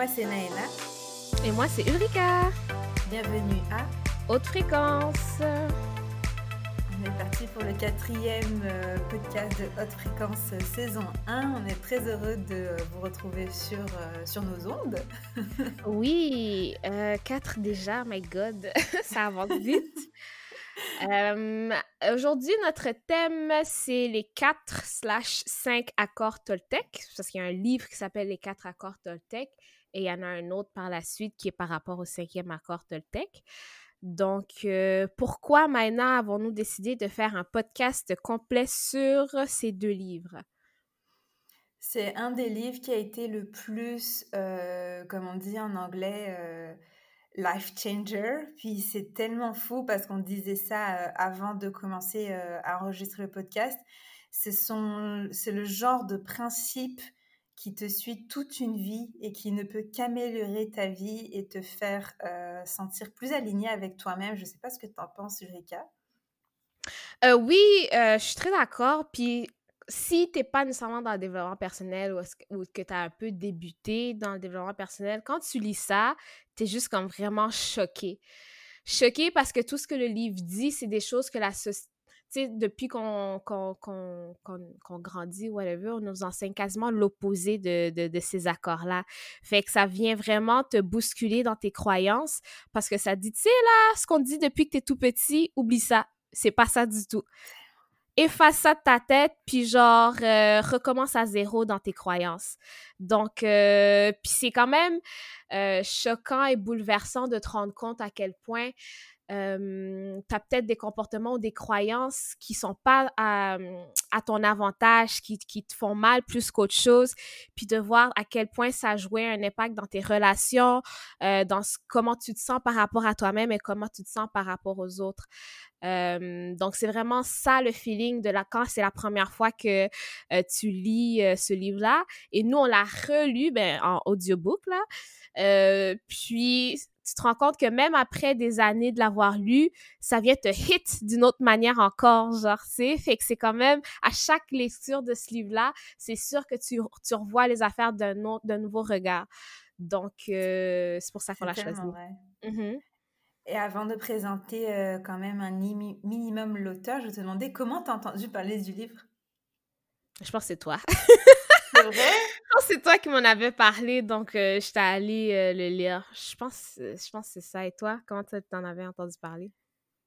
Moi, c'est Naïla. Et moi, c'est Ulrika. Bienvenue à Haute Fréquence. On est parti pour le quatrième euh, podcast de Haute Fréquence euh, saison 1. On est très heureux de euh, vous retrouver sur, sur nos ondes. oui, euh, quatre déjà, my God, ça avance vite. Aujourd'hui, notre thème, c'est les 4 slash 5 accords Toltec, parce qu'il y a un livre qui s'appelle Les 4 accords Toltec, et il y en a un autre par la suite qui est par rapport au cinquième accord Toltec. Donc, euh, pourquoi maintenant avons-nous décidé de faire un podcast complet sur ces deux livres? C'est un des livres qui a été le plus, euh, comme on dit en anglais, euh, life changer. Puis c'est tellement fou parce qu'on disait ça avant de commencer à enregistrer le podcast. C'est le genre de principe qui te suit toute une vie et qui ne peut qu'améliorer ta vie et te faire euh, sentir plus aligné avec toi-même. Je ne sais pas ce que tu en penses. Euh, oui, euh, je suis très d'accord. Puis si tu n'es pas nécessairement dans le développement personnel ou, que tu as un peu débuté dans le développement personnel, quand tu lis ça, tu es juste comme vraiment choqué. Choqué parce que tout ce que le livre dit, c'est des choses que la société depuis qu'on grandit, whatever, on nous enseigne quasiment l'opposé de, de, de, ces accords-là. Fait que ça vient vraiment te bousculer dans tes croyances parce que ça dit, tu sais, là, ce qu'on dit depuis que t'es tout petit, oublie ça. C'est pas ça du tout. Efface ça de ta tête, puis genre, euh, recommence à zéro dans tes croyances. Donc, euh, puis c'est quand même euh, choquant et bouleversant de te rendre compte à quel point tu as peut-être des comportements ou des croyances qui sont pas à, ton avantage, qui, qui, te font mal plus qu'autre chose, puis de voir à quel point ça jouait un impact dans tes relations, dans comment tu te sens par rapport à toi-même et comment tu te sens par rapport aux autres. Donc, c'est vraiment ça le feeling de la quand c'est la première fois que tu lis ce livre-là. Et nous, on l'a relu ben, en audiobook, là. Puis, tu te rends compte que même après des années de l'avoir lu, ça vient te hit d'une autre manière encore, genre, c'est fait que c'est quand même, à chaque lecture de ce livre-là, c'est sûr que tu, tu revois les affaires d'un autre, d'un nouveau regard. Donc, euh, c'est pour ça qu'on l'a choisi. Mmh Et avant de présenter euh, quand même un minimum l'auteur, je te demandais comment tu as entendu parler du livre? Je pense que c'est toi. C'est vrai? c'est toi qui m'en avais parlé, donc euh, je t'ai allé euh, le lire. Je pense, euh, je pense que c'est ça. Et toi, comment tu en avais entendu parler?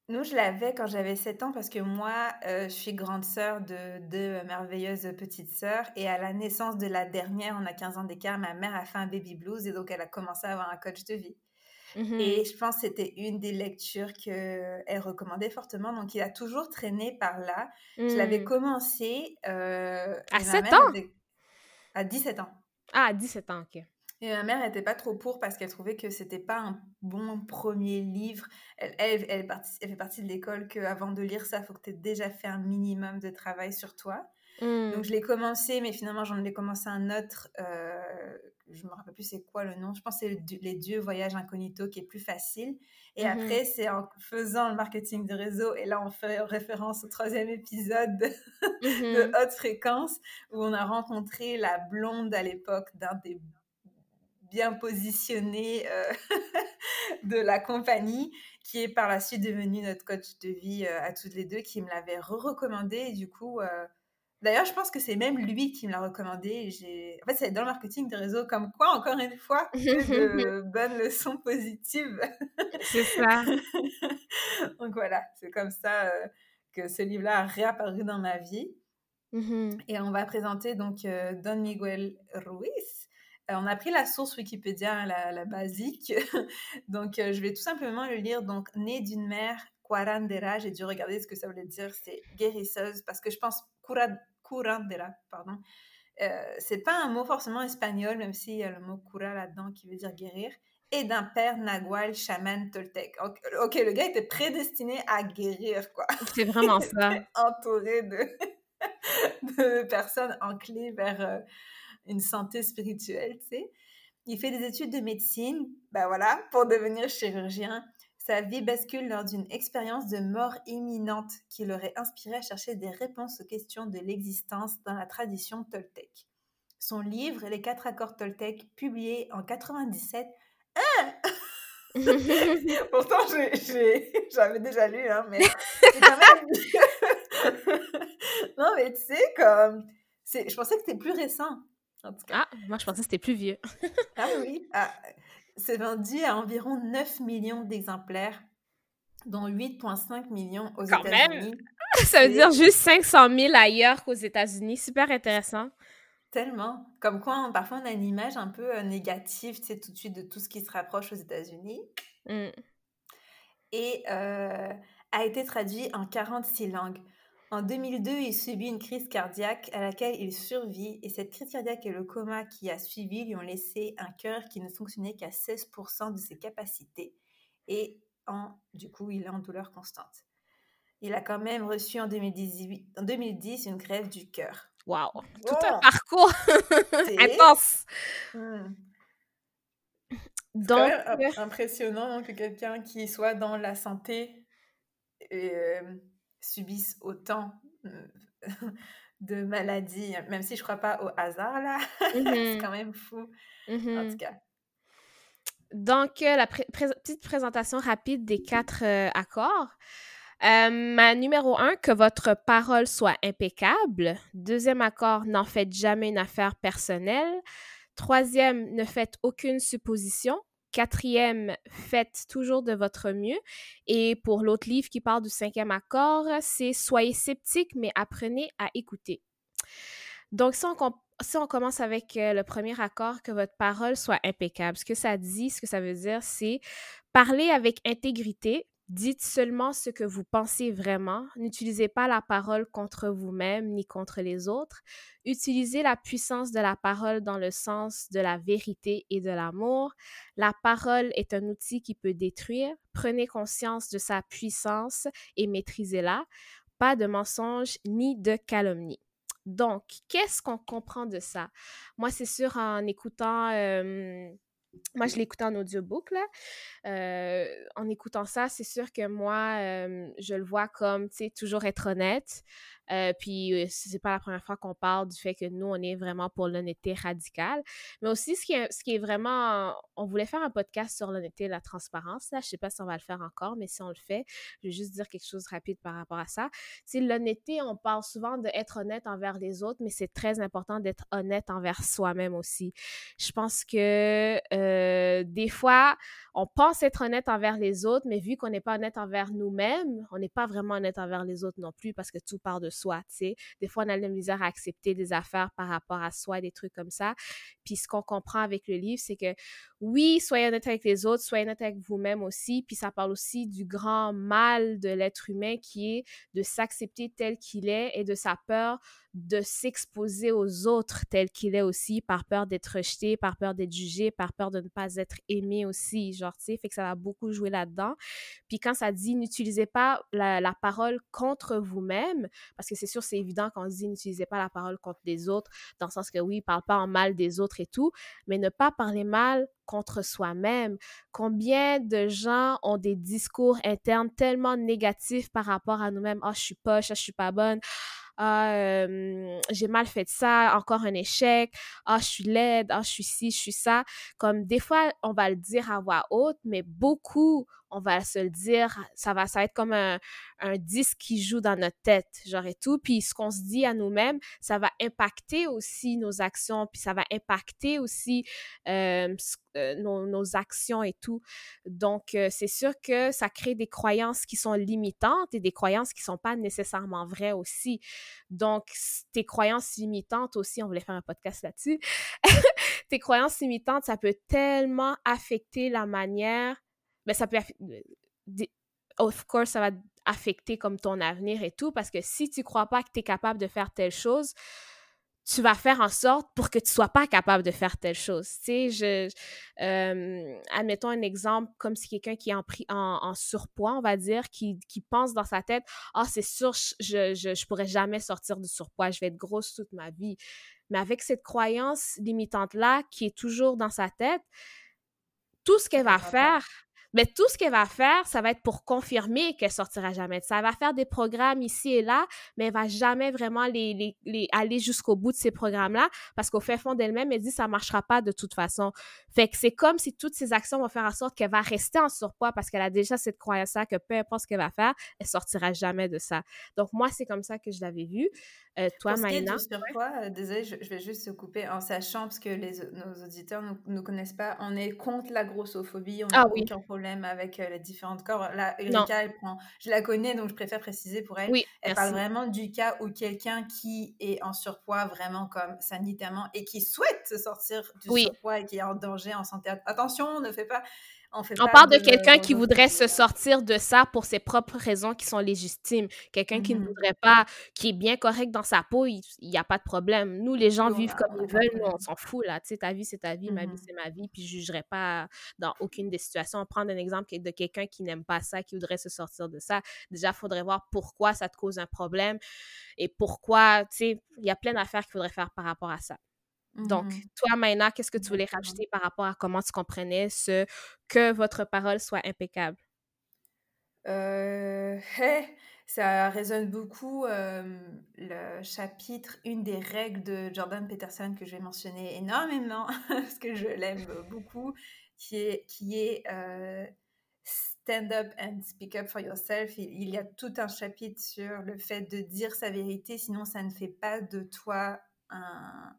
Nous, je l'avais quand j'avais 7 ans parce que moi, je suis grande sœur de deux merveilleuses petites sœurs. Et à la naissance de la dernière, on a 15 ans d'écart, ma mère a fait un baby blues et donc elle a commencé à avoir un coach de vie. Mmh et je pense que c'était une des lectures qu'elle recommandait fortement. Donc, il a toujours traîné par là. Je l'avais mmh. commencé. à 7 ans? À 17 ans. Ah, à 17 ans, ok. Et ma mère n'était pas trop pour parce qu'elle trouvait que c'était pas un bon premier livre. Elle, elle, elle, fait partie de l'école qu'avant de lire ça, il faut que tu aies déjà fait un minimum de travail sur toi. Mmh. Donc je l'ai commencé, mais finalement j'en ai commencé un autre. Euh, je me rappelle plus c'est quoi le nom. Je pense que c'est Les Dieux Voyage Incognito qui est plus facile. Et mmh après, c'est en faisant le marketing de réseau, et là on fait référence au troisième épisode de, de mmh Haute Fréquence, où on a rencontré la blonde à l'époque d'un des bien positionnés euh, de la compagnie, qui est par la suite devenu notre coach de vie euh, à toutes les deux, qui me l'avait re-recommandé. Et du coup, euh, D'ailleurs, je pense que c'est même lui qui me l'a recommandé. J'ai... En fait, c'est dans le marketing de réseau, comme quoi, encore une fois, de bonnes leçons positives. c'est ça. Donc voilà, c'est comme ça euh, que ce livre-là a réapparu dans ma vie. Mm-hmm. Et on va présenter donc euh, Don Miguel Ruiz. Euh, on a pris la source Wikipédia, la, la basique. donc je vais tout simplement le lire. Donc, né d'une mère curandera, j'ai dû regarder ce que ça voulait dire, c'est guérisseuse, parce que je pense curandera, pardon. Euh, c'est pas un mot forcément espagnol, même s'il y a le mot cura là-dedans qui veut dire guérir. Et d'un père nagual chaman toltec. Ok, le gars était prédestiné à guérir, quoi. C'est vraiment ça. entouré de, de personnes enclées vers euh, une santé spirituelle, tu sais. Il fait des études de médecine, ben voilà, pour devenir chirurgien. Sa vie bascule lors d'une expérience de mort imminente qui l'aurait inspiré à chercher des réponses aux questions de l'existence dans la tradition toltèque. son livre Les quatre accords Toltec, publié en 97. Hein? Pourtant, j'avais déjà lu, hein, mais quand même... non, mais tu sais, comme... Je pensais que c'était plus récent. Ah, moi, je pensais que c'était plus vieux. ah oui. Ah, c'est vendu à environ 9 millions d'exemplaires, dont 8,5 millions aux États-Unis. Ça veut dire juste 500 000 ailleurs qu'aux États-Unis. Super intéressant. Tellement. Comme quoi, parfois, on a une image un peu euh, négative, tu sais, tout de suite de tout ce qui se rapproche aux États-Unis. Mm. Et euh, a été traduit en 46 langues. En 2002, il subit une crise cardiaque à laquelle il survit et cette crise cardiaque et le coma qui a suivi lui ont laissé un cœur qui ne fonctionnait qu'à 16% de ses capacités et en, du coup, il est en douleur constante. Il a quand même reçu en, 2018, en 2010 une grève du cœur. Waouh! Tout un parcours intense! Hmm. Donc, impressionnant que quelqu'un qui soit dans la santé euh, subissent autant de maladies, même si je crois pas au hasard là, c'est mmh quand même fou. En mmh tout cas. Donc, la petite présentation rapide des quatre euh, accords. ma numéro un, que votre parole soit impeccable. Deuxième accord, n'en faites jamais une affaire personnelle. Troisième, ne faites aucune supposition. Quatrième, faites toujours de votre mieux. Et pour l'autre livre qui parle du cinquième accord, c'est Soyez sceptique, mais apprenez à écouter. Donc, si on, commence avec euh, le premier accord, que votre parole soit impeccable, ce que ça dit, ce que ça veut dire, c'est parler avec intégrité, Dites seulement ce que vous pensez vraiment. N'utilisez pas la parole contre vous-même ni contre les autres. Utilisez la puissance de la parole dans le sens de la vérité et de l'amour. La parole est un outil qui peut détruire. Prenez conscience de sa puissance et maîtrisez-la. Pas de mensonges ni de calomnie. Donc, qu'est-ce qu'on comprend de ça? Moi, c'est sûr, en écoutant moi, je l'écoutais en audiobook, là. Euh, en écoutant ça, c'est sûr que moi, euh, je le vois comme, tu sais, toujours être honnête. Euh, puis, euh, c'est pas la première fois qu'on parle du fait que nous, on est vraiment pour l'honnêteté radicale. Mais aussi, ce qui est, ce qui est vraiment... On voulait faire un podcast sur l'honnêteté et la transparence. Là. Je sais pas si on va le faire encore, mais si on le fait, je vais juste dire quelque chose de rapide par rapport à ça. C'est l'honnêteté, on parle souvent d'être honnête envers les autres, mais c'est très important d'être honnête envers soi-même aussi. Je pense que euh, des fois, on pense être honnête envers les autres, mais vu qu'on n'est pas honnête envers nous-mêmes, on n'est pas vraiment honnête envers les autres non plus parce que tout part de soi, tu sais. Des fois, on a la misère à accepter des affaires par rapport à soi, des trucs comme ça. Puis ce qu'on comprend avec le livre, c'est que oui, soyez honnête avec les autres, soyez honnête avec vous-même aussi. Puis ça parle aussi du grand mal de l'être humain qui est de s'accepter tel qu'il est et de sa peur de s'exposer aux autres tel qu'il est aussi, par peur d'être rejeté, par peur d'être jugé, par peur de ne pas être aimé aussi, genre, tu sais, fait que ça va beaucoup jouer là-dedans. Puis quand ça dit n'utilisez pas la, parole contre vous-même, parce que c'est sûr, c'est évident quand on dit n'utilisez pas la parole contre les autres, dans le sens que oui, parle pas en mal des autres et tout, mais ne pas parler mal contre soi-même. Combien de gens ont des discours internes tellement négatifs par rapport à nous-mêmes? Oh, je suis poche, ah, je suis pas bonne ah, j'ai mal fait ça, encore un échec, ah, je suis laide, ah, je suis ci, je suis ça. Comme des fois, on va le dire à voix haute, mais beaucoup, on va se le dire, ça va, ça être comme un, disque qui joue dans notre tête, genre et tout. Puis ce qu'on se dit à nous-mêmes, ça va impacter aussi nos actions, puis ça va impacter aussi euh, nos, nos, actions et tout. Donc, euh, c'est sûr que ça crée des croyances qui sont limitantes et des croyances qui sont pas nécessairement vraies aussi. Donc, tes croyances limitantes aussi, on voulait faire un podcast là-dessus. tes croyances limitantes, ça peut tellement affecter la manière mais ça peut of course ça va affecter comme ton avenir et tout parce que si tu crois pas que tu es capable de faire telle chose tu vas faire en sorte pour que tu sois pas capable de faire telle chose. Tu sais, je, euh, admettons un exemple comme si quelqu'un qui est en, en, surpoids, on va dire, qui, qui pense dans sa tête, ah, c'est sûr, je, je, je pourrais jamais sortir du surpoids, je vais être grosse toute ma vie. Mais avec cette croyance limitante-là qui est toujours dans sa tête, tout ce qu'elle va faire, mais tout ce qu'elle va faire, ça va être pour confirmer qu'elle sortira jamais de ça. Elle va faire des programmes ici et là, mais elle va jamais vraiment les, les, aller jusqu'au bout de ces programmes-là parce qu'au fait fond d'elle-même, elle dit ça marchera pas de toute façon. Fait que c'est comme si toutes ces actions vont faire en sorte qu'elle va rester en surpoids parce qu'elle a déjà cette croyance-là que peu importe ce qu'elle va faire, elle sortira jamais de ça. Donc moi, c'est comme ça que je l'avais vu. Euh, toi, Maïna? euh, désolée, je, vais juste se couper en sachant, parce que les, nos auditeurs ne nous, connaissent pas, on est contre la grossophobie, on ah aucun problème avec euh, les différentes corps. Là, Erika, elle prend, je la connais, donc je préfère préciser pour elle. Oui, elle parle vraiment du cas où quelqu'un qui est en surpoids, vraiment comme sanitairement, et qui souhaite se sortir du surpoids et qui est en danger en santé. Attention, ne fait pas on, parle de, quelqu'un qui voudrait se sortir de ça pour ses propres raisons qui sont légitimes. Quelqu'un qui ne mmh voudrait pas, qui est bien correct dans sa peau, il n'y a pas de problème. Nous, les gens vivent comme ils veulent, nous, on s'en fout, là. Tu sais, ta vie, c'est ta vie, ma vie, mmh c'est ma vie, puis je ne jugerai pas dans aucune des situations. Prendre un exemple de quelqu'un qui n'aime pas ça, qui voudrait se sortir de ça. Déjà, il faudrait voir pourquoi ça te cause un problème et pourquoi, tu sais, il y a plein d'affaires qu'il faudrait faire par rapport à ça. Donc, mmh toi, Maïna, qu'est-ce que tu voulais rajouter par rapport à comment tu comprenais ce que votre parole soit impeccable? Euh, ça résonne beaucoup le chapitre, une des règles de Jordan Peterson que je vais mentionner énormément parce que je l'aime beaucoup, qui est, qui est Stand up and speak up for yourself. Il, y a tout un chapitre sur le fait de dire sa vérité, sinon ça ne fait pas de toi un,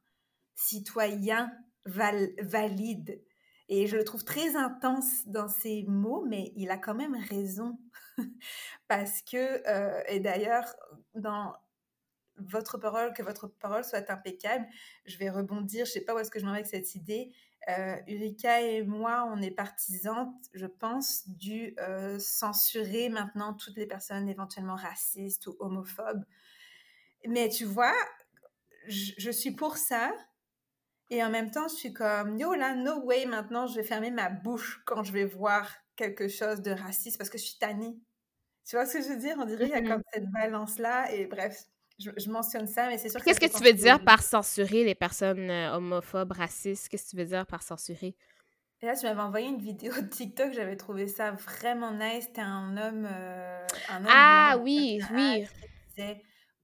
citoyen valide. Et je le trouve très intense dans ses mots, mais il a quand même raison. Parce que, euh, et d'ailleurs, dans votre parole, que votre parole soit impeccable, je vais rebondir, je sais pas où est-ce que je m'en vais avec cette idée. Euh, Urika et moi, on est partisantes, je pense, du euh, censurer maintenant toutes les personnes éventuellement racistes ou homophobes. Mais tu vois, je suis pour ça, et en même temps, je suis comme, yo là, no way, maintenant, je vais fermer ma bouche quand je vais voir quelque chose de raciste parce que je suis tannée. Tu vois ce que je veux dire? On dirait qu'il y a comme mm-hmm. cette balance-là. Et bref, je, mentionne ça, mais c'est sûr Qu'est-ce que, tu veux dire par censurer les personnes euh, homophobes, racistes? Qu'est-ce que tu veux dire par censurer? Et là, tu m'avais envoyé une vidéo de TikTok, j'avais trouvé ça vraiment nice. C'était un homme. Euh, un homme ah oui, oui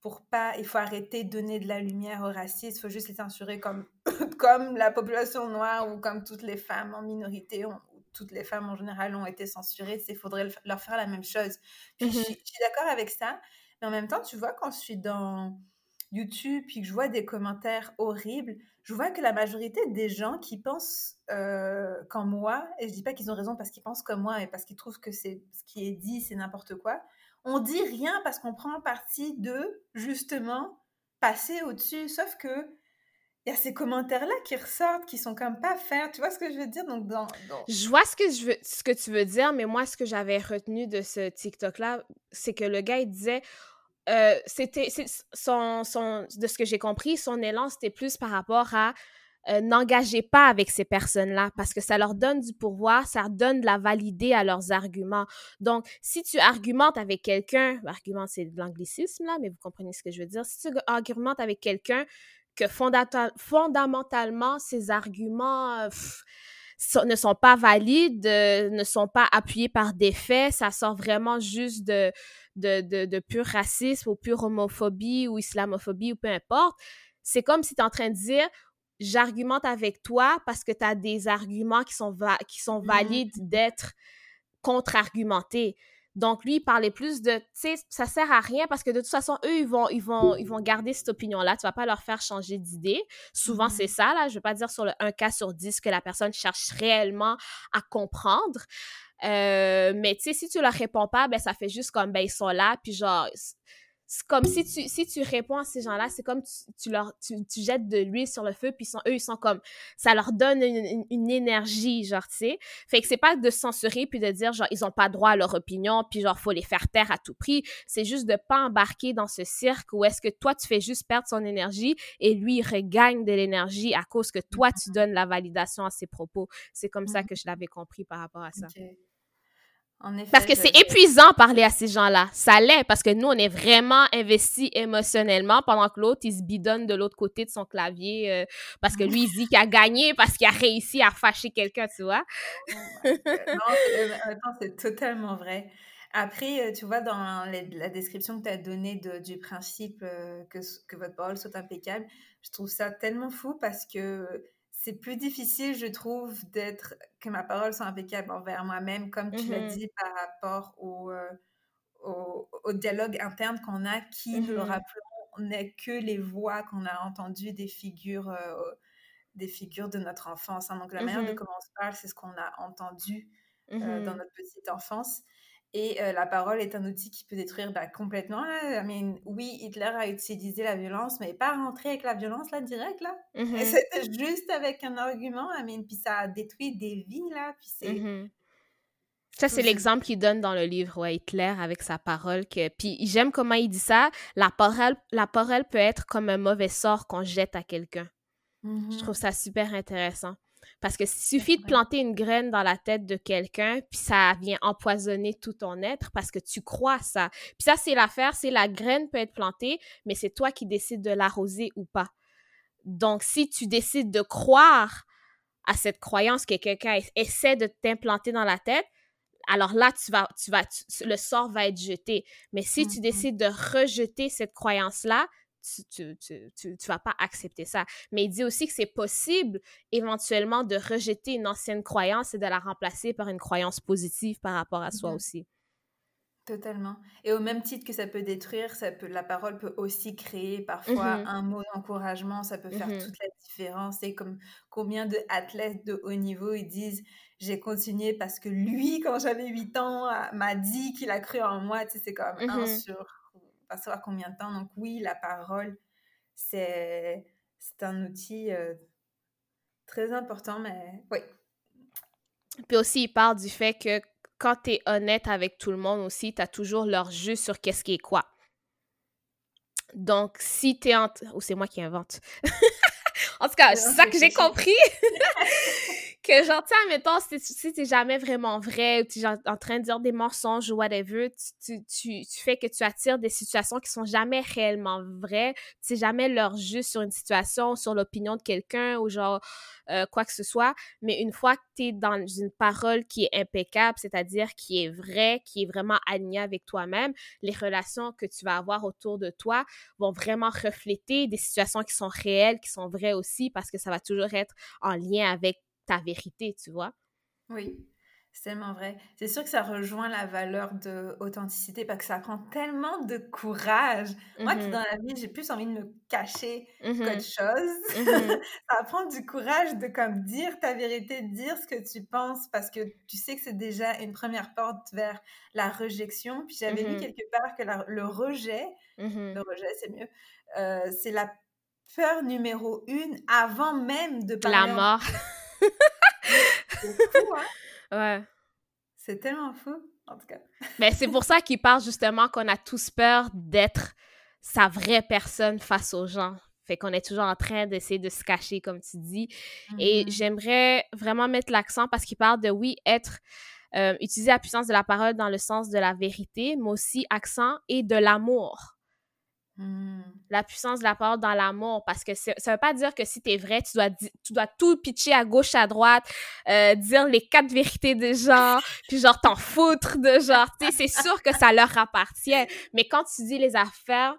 pour pas, il faut arrêter de donner de la lumière au racisme, il faut juste les censurer comme, comme la population noire ou comme toutes les femmes en minorité, ou toutes les femmes en général ont été censurées, il faudrait leur faire la même chose. Puis je, suis, d'accord avec ça, mais en même temps, tu vois, quand je suis dans YouTube puis que je vois des commentaires horribles, je vois que la majorité des gens qui pensent euh, comme moi, et je dis pas qu'ils ont raison parce qu'ils pensent comme moi et parce qu'ils trouvent que c'est ce qui est dit, c'est n'importe quoi, on dit rien parce qu'on prend parti de, justement, passer au-dessus. Sauf que il y a ces commentaires-là qui ressortent, qui sont comme pas faire. Tu vois ce que je veux dire? Donc, dans, Je vois ce que, je veux, ce que tu veux dire, mais moi, ce que j'avais retenu de ce TikTok-là, c'est que le gars, il disait... Euh, c'était son, son, de ce que j'ai compris, son élan, c'était plus par rapport à euh, n'engagez pas avec ces personnes-là parce que ça leur donne du pouvoir, ça donne de la validité à leurs arguments. Donc, si tu argumentes avec quelqu'un, argument c'est de l'anglicisme là, mais vous comprenez ce que je veux dire, si tu argumentes avec quelqu'un que fondamentalement, ces arguments ne sont pas valides, euh, ne sont pas appuyés par des faits, ça sort vraiment juste de, de, de, de pur racisme ou pure homophobie ou islamophobie ou peu importe. C'est comme si tu es en train de dire j'argumente avec toi parce que tu as des arguments qui sont, qui sont mmh valides d'être contre-argumentés. Donc, lui, il parlait plus de, tu sais, ça sert à rien parce que de toute façon, eux, ils vont, ils vont, ils vont garder cette opinion-là. Tu vas pas leur faire changer d'idée. Souvent, mmh c'est ça, là. Je veux pas dire sur le 1 cas sur 10 que la personne cherche réellement à comprendre. Euh, mais, tu sais, si tu leur réponds pas, ben, ça fait juste comme, ben, ils sont là, puis genre, comme si tu, si tu réponds à ces gens-là, c'est comme tu, tu leur, tu, tu, jettes de l'huile sur le feu, puis sont, eux, ils sont comme, ça leur donne une, une, énergie, genre, tu sais. Fait que c'est pas de censurer, puis de dire, genre, ils ont pas droit à leur opinion, puis genre, faut les faire taire à tout prix. C'est juste de pas embarquer dans ce cirque où est-ce que toi, tu fais juste perdre son énergie et lui, il regagne de l'énergie à cause que toi, tu donnes la validation à ses propos. C'est comme ça mmh. que je l'avais compris par rapport à ça. Parce que c'est épuisant parler à ces gens-là. Ça l'est, parce que nous, on est vraiment investis émotionnellement pendant que l'autre, il se bidonne de l'autre côté de son clavier euh, parce que lui, il dit qu'il a gagné, parce qu'il a réussi à fâcher quelqu'un, tu vois. non, c'est totalement vrai. Après, euh, tu vois, dans la description que tu as donnée du principe euh, que, que votre parole soit impeccable, je trouve ça tellement fou parce que c'est plus difficile, je trouve, d'être que ma parole soit impeccable envers moi-même, comme tu l'as mmh dit, par rapport au, euh, au, au, dialogue interne qu'on a, qui, nous le mmh rappelons, n'est que les voix qu'on a entendues des figures, euh, des figures de notre enfance. Hein. Donc, la manière de mmh comment on se parle, c'est ce qu'on a entendu euh, dans notre petite enfance. Et euh, la parole est un outil qui peut détruire bah, complètement. Là. oui, Hitler a utilisé la violence, mais pas rentré avec la violence là direct là. Mmh c'était juste avec un argument. I puis ça a détruit des vies là. Puis c'est. Mmh ça, c'est l'exemple qu'il donne dans le livre, ouais, Hitler, avec sa parole. Que... Puis j'aime comment il dit ça. La parole, la parole peut être comme un mauvais sort qu'on jette à quelqu'un. Je trouve ça super intéressant. Parce que suffit de planter une graine dans la tête de quelqu'un, puis ça vient empoisonner tout ton être parce que tu crois ça. Puis ça, c'est l'affaire, c'est la graine peut être plantée, mais c'est toi qui décides de l'arroser ou pas. Donc, si tu décides de croire à cette croyance que quelqu'un essaie de t'implanter dans la tête, alors là, tu vas, tu vas, le sort va être jeté. Mais si tu mmh décides de rejeter cette croyance-là, tu, tu, tu, tu, vas pas accepter ça. Mais il dit aussi que c'est possible éventuellement de rejeter une ancienne croyance et de la remplacer par une croyance positive par rapport à soi mmh aussi. Totalement. Et au même titre que ça peut détruire, ça peut, la parole peut aussi créer parfois mmh un mot d'encouragement, ça peut faire mmh toute la différence. Et comme combien de athlètes de haut niveau ils disent j'ai continué parce que lui, quand j'avais 8 ans, m'a dit qu'il a cru en moi. Tu sais, c'est comme un sur pas savoir combien de temps? Donc oui, la parole, c'est un outil euh, très important, mais oui. Puis aussi, il parle du fait que quand tu es honnête avec tout le monde aussi, tu as toujours leur jeu sur qu'est-ce qui est quoi. Donc, si tu es en... Ou c'est moi qui invente. en tout cas, c'est ça que j'ai compris. que genre, tu sais, admettons, si t'es jamais vraiment vrai, ou tu es en train de dire des mensonges ou whatever, tu, tu, tu, fais que tu attires des situations qui sont jamais réellement vraies, tu sais jamais leur juste sur une situation, sur l'opinion de quelqu'un ou genre euh, quoi que ce soit, mais une fois que tu es dans une parole qui est impeccable, c'est-à-dire qui est vraie, qui est vraiment alignée avec toi-même, les relations que tu vas avoir autour de toi vont vraiment refléter des situations qui sont réelles, qui sont vraies aussi, parce que ça va toujours être en lien avec ta vérité, tu vois? Oui, c'est tellement vrai. C'est sûr que ça rejoint la valeur de authenticité parce que ça prend tellement de courage. Moi qui mmh dans la vie, j'ai plus envie de me cacher mmh qu'autre chose. Mmh ça prend du courage de comme dire ta vérité, dire ce que tu penses parce que tu sais que c'est déjà une première porte vers la rejection. Puis j'avais lu quelque part que le rejet, le rejet c'est mieux, euh, c'est la peur numéro une avant même de parler. La mort. c'est fou, hein? Ouais. C'est tellement fou, en tout cas. Mais c'est pour ça qu'il parle justement qu'on a tous peur d'être sa vraie personne face aux gens. Fait qu'on est toujours en train d'essayer de se cacher, comme tu dis. Et mm-hmm. j'aimerais vraiment mettre l'accent parce qu'il parle de, oui, être, euh, utiliser la puissance de la parole dans le sens de la vérité, mais aussi accent et de l'amour. Hmm. La puissance de la parole dans l'amour, parce que ça veut pas dire que si tu es vrai, tu dois, tu dois tout pitcher à gauche, à droite, euh, dire les quatre vérités des gens, puis genre t'en foutre de genre, tu c'est sûr que ça leur appartient. Mais quand tu dis les affaires,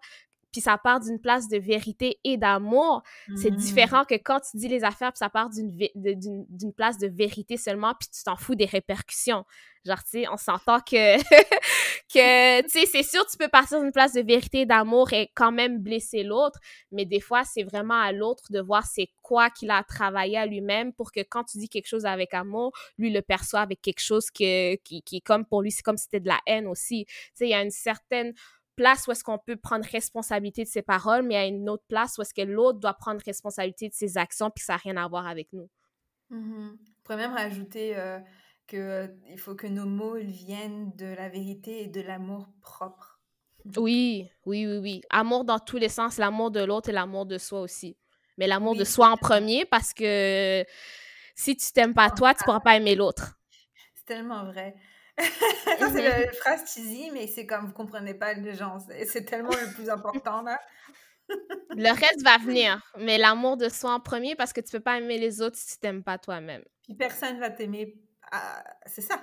puis ça part d'une place de vérité et d'amour, c'est hmm. différent que quand tu dis les affaires, puis ça part d'une place de vérité seulement, puis tu t'en fous des répercussions. Genre, tu sais, on s'entend que, que tu sais, c'est sûr, tu peux partir d'une place de vérité, d'amour et quand même blesser l'autre, mais des fois, c'est vraiment à l'autre de voir c'est quoi qu'il a travaillé à lui-même pour que quand tu dis quelque chose avec amour, lui le perçoit avec quelque chose que, qui, qui est comme pour lui, c'est comme si c'était de la haine aussi. Tu sais, il y a une certaine place où est-ce qu'on peut prendre responsabilité de ses paroles, mais a une autre place où est-ce que l'autre doit prendre responsabilité de ses actions, puis ça n'a rien à voir avec nous. Mmh On pourrait même rajouter euh, qu'il faut que nos mots viennent de la vérité et de l'amour propre. Oui, oui, oui, oui. Amour dans tous les sens, l'amour de l'autre et l'amour de soi aussi. Mais l'amour de soi en premier parce que si tu t'aimes pas toi, tu pourras pas aimer l'autre. C'est tellement vrai. ça, c'est la phrase cheesy, mais c'est comme vous comprenez pas les gens. C'est tellement le plus important là. le reste va venir, mais l'amour de soi en premier parce que tu peux pas aimer les autres si tu t'aimes pas toi-même. Puis personne va t'aimer. C'est ça.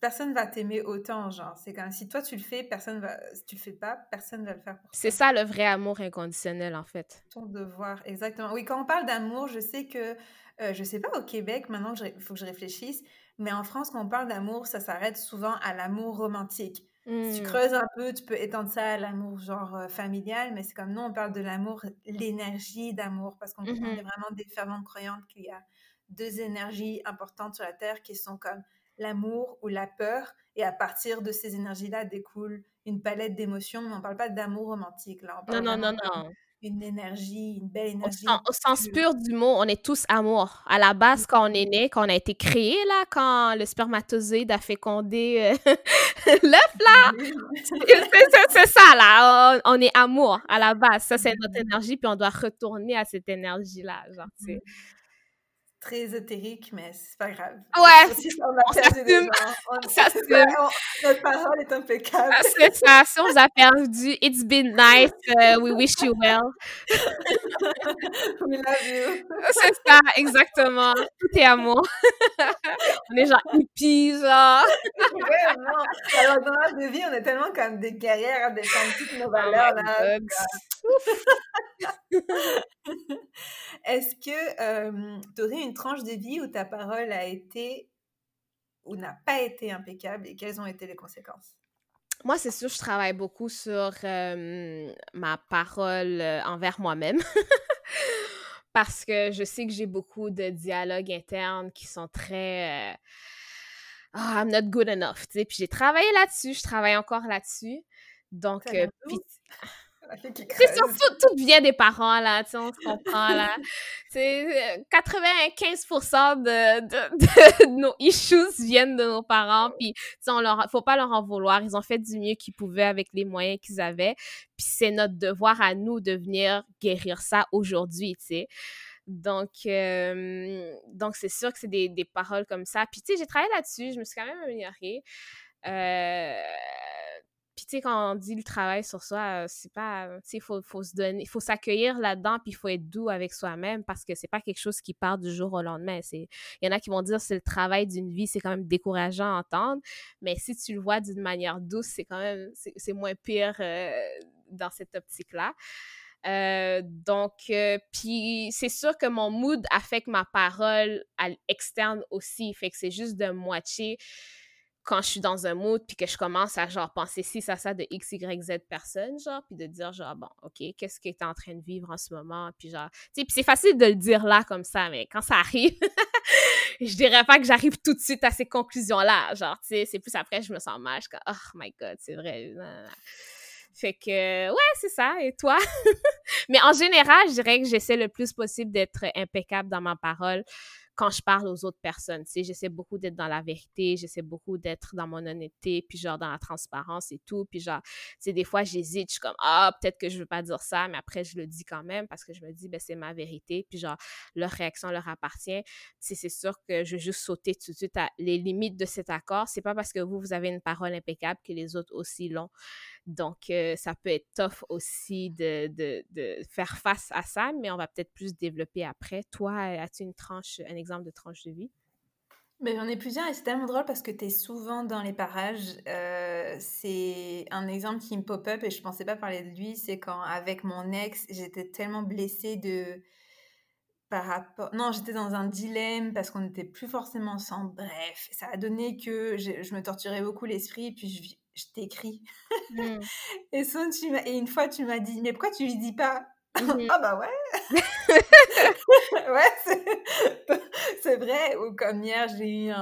Personne va t'aimer autant, genre. C'est comme si toi tu le fais, personne va. Si tu le fais pas, personne va le faire pour toi. C'est ça le vrai amour inconditionnel, en fait. Ton devoir, exactement. Oui, quand on parle d'amour, je sais que. Euh, je sais pas au Québec, maintenant il faut que je réfléchisse, mais en France, quand on parle d'amour, ça s'arrête souvent à l'amour romantique. Si tu mmh. creuses un peu, tu peux étendre ça à l'amour genre euh, familial, mais c'est comme nous, on parle de l'amour, l'énergie d'amour, parce qu'on mmh est vraiment des ferventes croyantes qu'il y a deux énergies importantes sur la Terre qui sont comme l'amour ou la peur, et à partir de ces énergies-là découle une palette d'émotions, mais on ne parle pas d'amour romantique, là. non, non, non, non une énergie, une belle énergie. Au, sens, pur du mot, on est tous amour. À la base, mmh. quand on est né, quand on a été créé, là, quand le spermatozoïde a fécondé euh, l'œuf, là, c'est ça, là. On, est amour à la base. Ça, c'est notre mmh. énergie, puis on doit retourner à cette énergie-là. Genre, tu sais. Très ésotérique, mais c'est pas grave. Ouais, on, a perdu des gens. notre parole est impeccable. Ah, c'est ça, si on a perdu, it's been nice, uh, we wish you well. we love you. C'est ça, exactement. Tout est amour. on est genre hippies, genre. non. Alors, dans notre vie, on est tellement comme des guerrières à défendre toutes nos oh valeurs, là. Est-ce que euh, tu aurais une tranche de vie où ta parole a été ou n'a pas été impeccable et quelles ont été les conséquences? Moi, c'est sûr, je travaille beaucoup sur ma parole envers moi-même. Parce que je sais que j'ai beaucoup de dialogues internes qui sont très. oh, I'm not good enough. Puis j'ai travaillé là-dessus, je travaille encore là-dessus. Donc, c'est surtout, tout vient des parents, là, tu on se comprend, là. C'est 95% de, de, nos issues viennent de nos parents, puis, on leur, faut pas leur en vouloir. Ils ont fait du mieux qu'ils pouvaient avec les moyens qu'ils avaient, puis c'est notre devoir à nous de venir guérir ça aujourd'hui, tu sais. Donc, donc c'est sûr que c'est des, des paroles comme ça. Puis, tu sais, j'ai travaillé là-dessus, je me suis quand même améliorée. Euh, puis, tu sais, quand on dit le travail sur soi, c'est pas. Tu sais, il faut, faut, se donner. Faut s'accueillir là-dedans, puis il faut être doux avec soi-même parce que c'est pas quelque chose qui part du jour au lendemain. Il y en a qui vont dire c'est le travail d'une vie, c'est quand même décourageant à entendre. Mais si tu le vois d'une manière douce, c'est quand même. C'est moins pire dans cette optique-là. Euh, donc, puis c'est sûr que mon mood affecte ma parole à aussi. Fait que c'est juste de moitié quand je suis dans un mood puis que je commence à genre penser si ça ça de x y z personne genre puis de dire genre bon ok qu'est-ce que tu en train de vivre en ce moment puis genre tu sais puis c'est facile de le dire là comme ça mais quand ça arrive je dirais pas que j'arrive tout de suite à ces conclusions là genre tu sais c'est plus après je me sens mal je suis comme oh my god c'est vrai fait que ouais c'est ça et toi? Mais en général je dirais que j'essaie le plus possible d'être impeccable dans ma parole quand je parle aux autres personnes. Tu sais, j'essaie beaucoup d'être dans la vérité, j'essaie beaucoup d'être dans mon honnêteté, puis genre dans la transparence et tout. Puis genre, tu sais, des fois, j'hésite, je suis comme, ah, peut-être que je veux pas dire ça, mais après, je le dis quand même parce que je me dis, ben, c'est ma vérité. Puis genre, leur réaction leur appartient. Tu sais, c'est sûr que je vais juste sauter tout de suite à les limites de cet accord. C'est pas parce que vous, vous avez une parole impeccable que les autres aussi l'ont. Donc, euh, ça peut être tough aussi de, de, de, faire face à ça, mais on va peut-être plus développer après. Toi, as-tu une tranche, un exemple de tranche de vie? J'en ai plusieurs et c'est tellement drôle parce que tu es souvent dans les parages. Euh, c'est un exemple qui me pop-up et je pensais pas parler de lui. C'est quand, avec mon ex, j'étais tellement blessée de. Par rapport... Non, j'étais dans un dilemme parce qu'on n'était plus forcément ensemble. Bref, ça a donné que je, je me torturais beaucoup l'esprit. Puis je, je t'écris. Mmh. et, tu et une fois, tu m'as dit, mais pourquoi tu lui dis pas? Mmh Ah bah ouais Ouais, c'est vrai. Ou comme hier, j'ai eu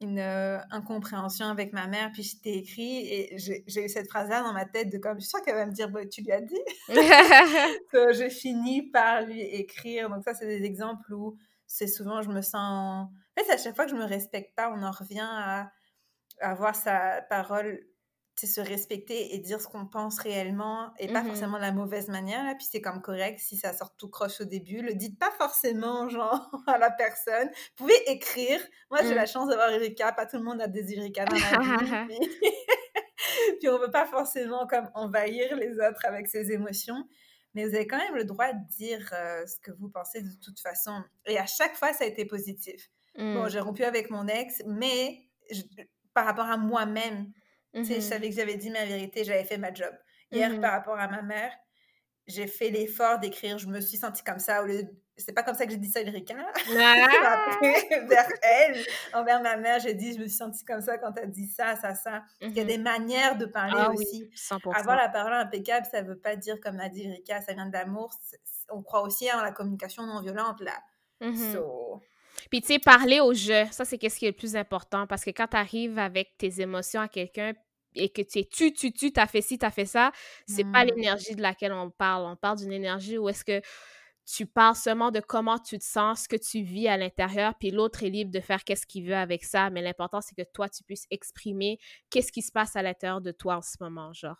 une euh, incompréhension avec ma mère, puis je t'ai écrit, et j'ai eu cette phrase-là dans ma tête de comme, je suis qu'elle va me dire, bah, tu lui as dit? J'ai fini par lui écrire. Donc ça, c'est des exemples où c'est souvent, je me sens... En fait, à chaque fois que je me respecte pas, on en revient à avoir sa parole se respecter et dire ce qu'on pense réellement et pas mmh forcément de la mauvaise manière là. Puis c'est comme correct si ça sort tout croche au début. Le dites pas forcément genre à la personne. Vous pouvez écrire. Moi j'ai la mmh. chance d'avoir Erika. Pas tout le monde a des Erika dans la vie puis, on veut pas forcément comme envahir les autres avec ses émotions. Mais vous avez quand même le droit de dire euh, ce que vous pensez de toute façon. Et à chaque fois ça a été positif. Bon mmh. j'ai rompu avec mon ex mais par rapport à moi-même je mmh savais que j'avais dit ma vérité, j'avais fait ma job. Hier, mmh par rapport à ma mère, j'ai fait l'effort d'écrire, je me suis sentie comme ça. Au lieu C'est pas comme ça que j'ai dit ça à Erika. Ah! vers elle, envers ma mère, j'ai dit, je me suis sentie comme ça quand tu as dit ça, ça, ça. Il y a mmh des manières de parler ah aussi. Avoir la parole impeccable, ça veut pas dire, comme a dit Erika, ça vient d'amour. On croit aussi en la communication non violente, là. Puis, tu sais, parler au jeu, ça, c'est qu'est-ce qui est le plus important parce que quand tu arrives avec tes émotions à quelqu'un et que tu es tu, tu, tu, t'as fait ci, t'as fait ça, c'est pas mmh. l'énergie de laquelle on parle. On parle d'une énergie où est-ce que tu parles seulement de comment tu te sens, ce que tu vis à l'intérieur, puis l'autre est libre de faire qu'est-ce qu'il veut avec ça. Mais l'important, c'est que toi, tu puisses exprimer qu'est-ce qui se passe à l'intérieur de toi en ce moment, genre.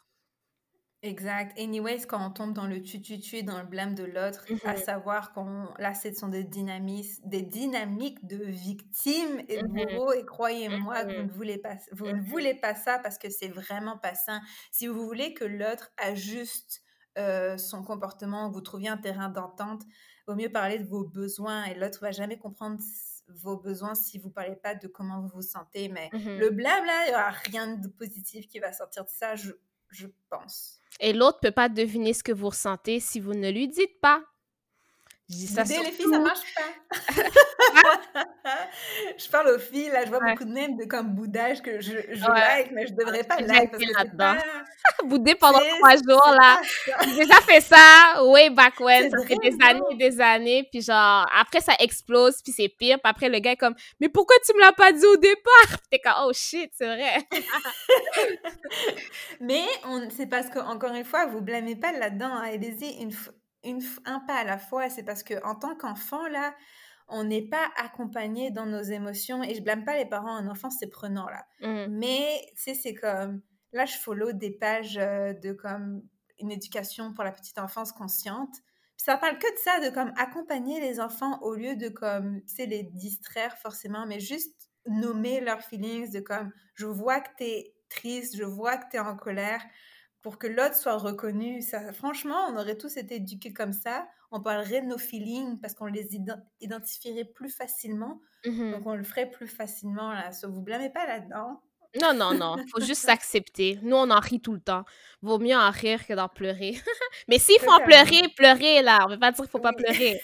Exact. Anyways, quand on tombe dans le tu-tu-tu, dans le blâme de l'autre, à savoir qu'on là, ce sont des dynamiques, des dynamiques de victimes et de mmh bourreaux. Et croyez-moi que vous ne voulez pas, vous ne voulez pas ça parce que c'est vraiment pas sain. Si vous voulez que l'autre ajuste euh, son comportement, vous trouviez un terrain d'entente, au mieux parler de vos besoins et l'autre va jamais comprendre vos besoins si vous parlez pas de comment vous vous sentez. Mais le blâme là, il y aura rien de positif qui va sortir de ça, je, je pense. Et l'autre peut pas deviner ce que vous ressentez si vous ne lui dites pas. Je dis ça les filles, ça marche pas. je parle aux filles, là, je vois beaucoup de mêmes de comme boudage que je, je like, mais je devrais pas like parce que c'est pas... Bouder pendant trois jours, là. J'ai déjà fait ça, way back when, ça fait des années et des années, puis genre, après ça explose, puis c'est pire, puis après le gars est comme, mais pourquoi tu me l'as pas dit au départ? T'es comme, oh shit, c'est vrai. mais c'est parce que, encore une fois, vous blâmez pas là-dedans, hein. allez-y une, une, un pas à la fois, c'est parce que en tant qu'enfant, là, on n'est pas accompagné dans nos émotions et je blâme pas les parents en enfance, c'est prenant là. Mmh. Mais tu sais, c'est comme là, je follow des pages euh, de comme une éducation pour la petite enfance consciente. ça parle que de ça, de comme accompagner les enfants au lieu de comme, tu sais, les distraire forcément, mais juste nommer leurs feelings, de comme, je vois que tu es triste, je vois que tu es en colère, pour que l'autre soit reconnu. Ça, franchement, on aurait tous été éduqués comme ça. On parlerait de nos feelings parce qu'on les identifierait plus facilement. Mmh Donc, on le ferait plus facilement. Là. So, vous blâmez pas là-dedans? Non, non, non. Il faut juste s'accepter. Nous, on en rit tout le temps. Vaut mieux en rire que d'en pleurer. Mais s'il faut en pleurer, pleurer, là. On ne veut pas dire qu'il ne faut pas pleurer.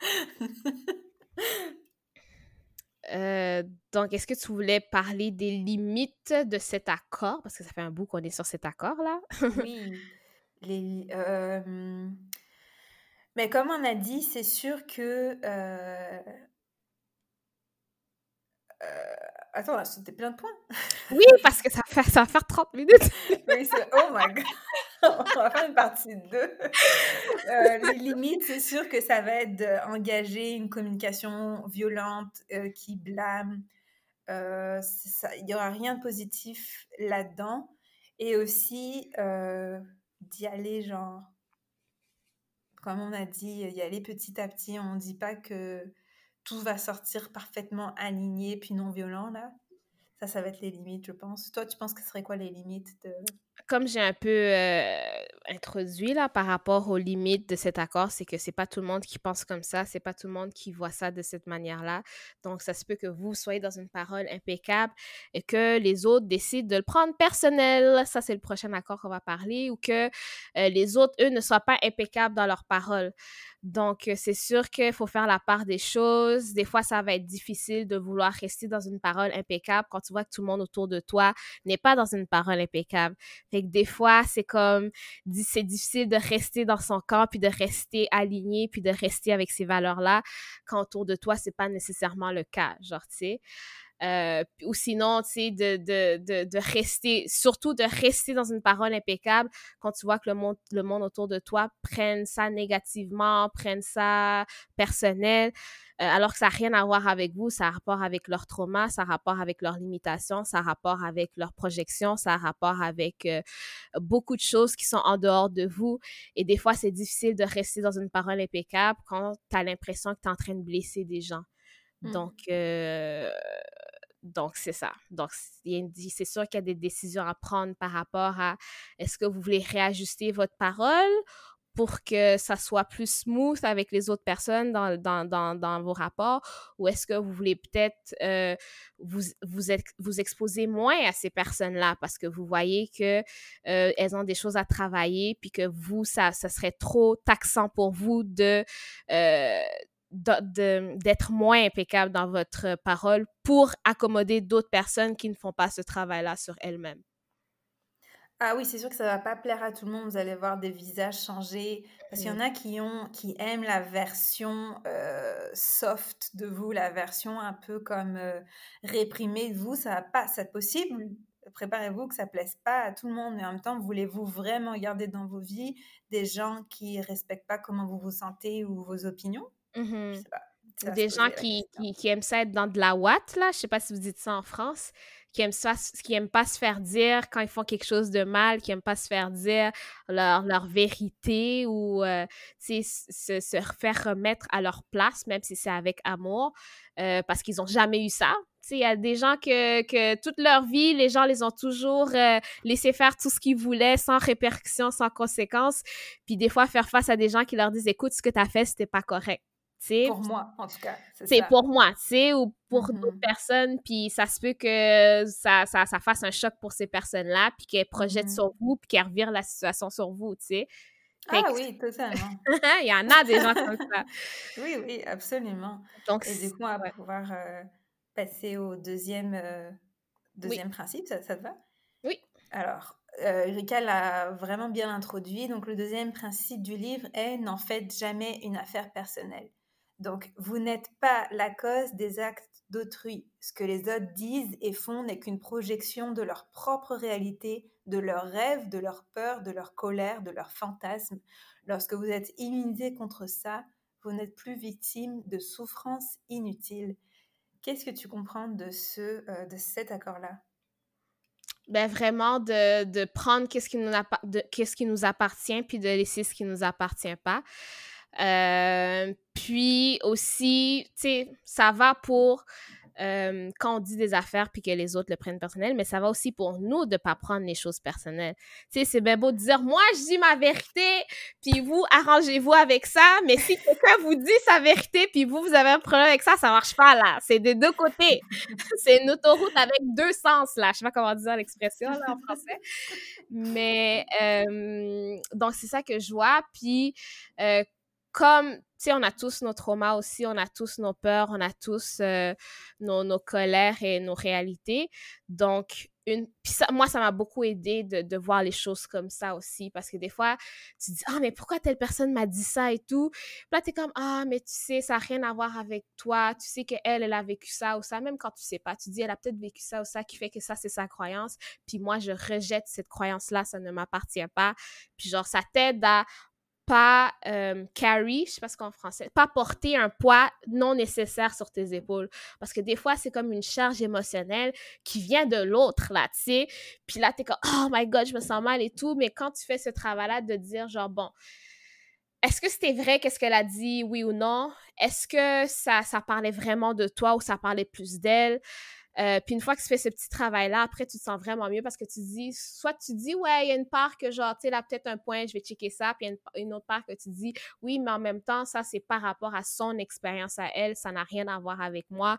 Euh, donc, est-ce que tu voulais parler des limites de cet accord? Parce que ça fait un bout qu'on est sur cet accord-là. oui. Les, euh, Mais comme on a dit, c'est sûr que... Euh... attends, c'était plein de points. oui, parce que ça, fait, ça va faire 30 minutes. oui, c'est... Oh my God! on va faire une partie 2. Euh, les limites, c'est sûr que ça va être d'engager une communication violente euh, qui blâme. Euh, il n'y aura rien de positif là-dedans. Et aussi d'y aller, genre, comme on a dit, y aller petit à petit. On ne dit pas que tout va sortir parfaitement aligné puis non violent, là. Ça, ça va être les limites, je pense. Toi, tu penses que ce serait quoi les limites comme j'ai un peu euh, introduit là par rapport aux limites de cet accord, c'est que c'est pas tout le monde qui pense comme ça, c'est pas tout le monde qui voit ça de cette manière-là. Donc ça se peut que vous soyez dans une parole impeccable et que les autres décident de le prendre personnel. Ça c'est le prochain accord qu'on va parler ou que euh, les autres eux ne soient pas impeccables dans leur parole. Donc, c'est sûr qu'il faut faire la part des choses. Des fois, ça va être difficile de vouloir rester dans une parole impeccable quand tu vois que tout le monde autour de toi n'est pas dans une parole impeccable. Fait que des fois, c'est comme, c'est difficile de rester dans son camp, puis de rester aligné, puis de rester avec ces valeurs-là, quand autour de toi, c'est pas nécessairement le cas, genre, tu sais. Euh, ou sinon, tu sais, de, de, de, de, rester, surtout de rester dans une parole impeccable quand tu vois que le monde, le monde autour de toi prenne ça négativement, prenne ça personnel, euh, alors que ça n'a rien à voir avec vous, ça a rapport avec leur trauma, ça a rapport avec leurs limitations, ça a rapport avec leurs projections, ça a rapport avec euh, beaucoup de choses qui sont en dehors de vous. Et des fois, c'est difficile de rester dans une parole impeccable quand tu as l'impression que tu es en train de blesser des gens. Mmh. Donc, donc, c'est ça. Donc, c'est sûr qu'il y a des décisions à prendre par rapport à est-ce que vous voulez réajuster votre parole pour que ça soit plus smooth avec les autres personnes dans, dans, dans, vos rapports? Ou est-ce que vous voulez peut-être vous, vous, vous exposer moins à ces personnes-là? Parce que vous voyez que euh, elles ont des choses à travailler puis que vous, ça, ça serait trop taxant pour vous de... d'être moins impeccable dans votre parole pour accommoder d'autres personnes qui ne font pas ce travail-là sur elles-mêmes? Ah oui, c'est sûr que ça va pas plaire à tout le monde. Vous allez voir des visages changer. Parce qu'il y en a qui, ont, qui aiment la version euh, soft de vous, la version un peu comme euh, réprimée de vous. Ça va pas, c'est possible. Préparez-vous que ça plaise pas à tout le monde. Mais en même temps, voulez-vous vraiment garder dans vos vies des gens qui respectent pas comment vous vous sentez ou vos opinions? Mmh des gens qui, qui, aiment ça être dans de la ouate, là, je sais pas si vous dites ça en France, qui aiment, ça, qui aiment pas se faire dire quand ils font quelque chose de mal, qui aiment pas se faire dire leur, leur vérité ou euh, se, se faire remettre à leur place, même si c'est avec amour, euh, parce qu'ils ont jamais eu ça. Il y a des gens que, que, toute leur vie, les gens les ont toujours euh, laissé faire tout ce qu'ils voulaient sans répercussions, sans conséquences. Puis des fois, faire face à des gens qui leur disent Écoute, ce que tu as fait, c'était pas correct. Pour moi, en tout cas. C'est pour moi, tu sais, ou pour d'autres mmh personnes, puis ça se peut que ça, ça, ça fasse un choc pour ces personnes-là, puis qu'elles projettent mmh sur vous, puis qu'elles revirent la situation sur vous, tu sais. Ah oui, totalement. Il y en a des gens comme ça. oui, oui, absolument. Donc, Et du coup, on va pouvoir euh, passer au deuxième, euh, deuxième principe, ça, ça, te va? Oui. Alors, euh, Rika l'a vraiment bien introduit. Donc, le deuxième principe du livre est n'en faites jamais une affaire personnelle. Donc, vous n'êtes pas la cause des actes d'autrui. Ce que les autres disent et font n'est qu'une projection de leur propre réalité, de leurs rêves, de leurs peurs, de leur colère, de leurs fantasmes. Lorsque vous êtes immunisé contre ça, vous n'êtes plus victime de souffrances inutiles. Qu'est-ce que tu comprends de, ce, euh, de cet accord-là? Ben vraiment de, de prendre qu'est-ce qui, nous qu'est-ce qui nous appartient puis de laisser ce qui nous appartient pas. Euh, puis aussi, tu sais, ça va pour euh, quand on dit des affaires puis que les autres le prennent personnel, mais ça va aussi pour nous de ne pas prendre les choses personnelles. Tu sais, c'est bien beau de dire, moi, je dis ma vérité, puis vous, arrangez-vous avec ça, mais si quelqu'un vous dit sa vérité, puis vous, vous avez un problème avec ça, ça marche pas, là. C'est des deux côtés. c'est une autoroute avec deux sens, là. Je sais pas comment dire l'expression, en français. Mais, euh, donc, c'est ça que je vois. Puis, comme, tu sais, on a tous nos traumas aussi, on a tous nos peurs, on a tous euh, nos, nos, colères et nos réalités. Donc, une, ça, moi, ça m'a beaucoup aidé de, de, voir les choses comme ça aussi, parce que des fois, tu dis, ah, mais pourquoi telle personne m'a dit ça et tout? Puis là, tu es comme, ah, mais tu sais, ça n'a rien à voir avec toi. Tu sais qu'elle, elle a vécu ça ou ça, même quand tu sais pas. Tu dis, elle a peut-être vécu ça ou ça, qui fait que ça, c'est sa croyance. Puis moi, je rejette cette croyance-là, ça ne m'appartient pas. Puis genre, ça t'aide à pas euh, carry, je sais pas ce qu'en français, pas porter un poids non nécessaire sur tes épaules. Parce que des fois, c'est comme une charge émotionnelle qui vient de l'autre, là, tu sais. Puis là, t'es comme, oh my god, je me sens mal et tout. Mais quand tu fais ce travail-là de dire, genre, bon, est-ce que c'était vrai qu'est-ce qu'elle a dit, oui ou non? Est-ce que ça parlait vraiment de toi ou ça parlait plus d'elle? Euh, puis une fois que tu fais ce petit travail-là, après, tu te sens vraiment mieux parce que tu dis, soit tu dis, ouais, il y a une part que genre, tu sais, là, peut-être un point, je vais checker ça, puis il y a une, autre part que tu dis, oui, mais en même temps, ça, c'est par rapport à son expérience à elle, ça n'a rien à voir avec moi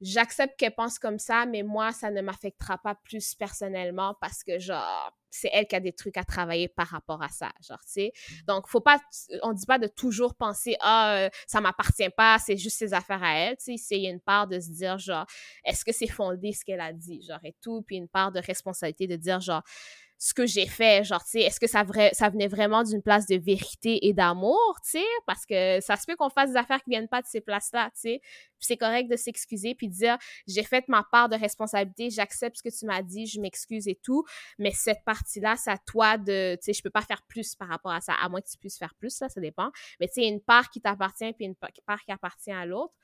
j'accepte qu'elle pense comme ça, mais moi, ça ne m'affectera pas plus personnellement parce que, genre, c'est elle qui a des trucs à travailler par rapport à ça, genre, tu sais. Donc, faut pas, on dit pas de toujours penser, ah, euh, ça m'appartient pas, c'est juste ses affaires à elle, tu sais. Il y a une part de se dire, genre, est-ce que c'est fondé ce qu'elle a dit, genre, et tout, puis une part de responsabilité de dire, genre, ce que j'ai fait, genre, tu sais, est-ce que ça, ça venait vraiment d'une place de vérité et d'amour, tu sais, parce que ça se peut qu'on fasse des affaires qui viennent pas de ces places-là, tu sais, c'est correct de s'excuser puis de dire j'ai fait ma part de responsabilité, j'accepte ce que tu m'as dit, je m'excuse et tout, mais cette partie-là, c'est à toi de, tu sais, je peux pas faire plus par rapport à ça, à moins que tu puisses faire plus, ça, ça dépend. Mais tu sais, une part qui t'appartient puis une part qui appartient à l'autre.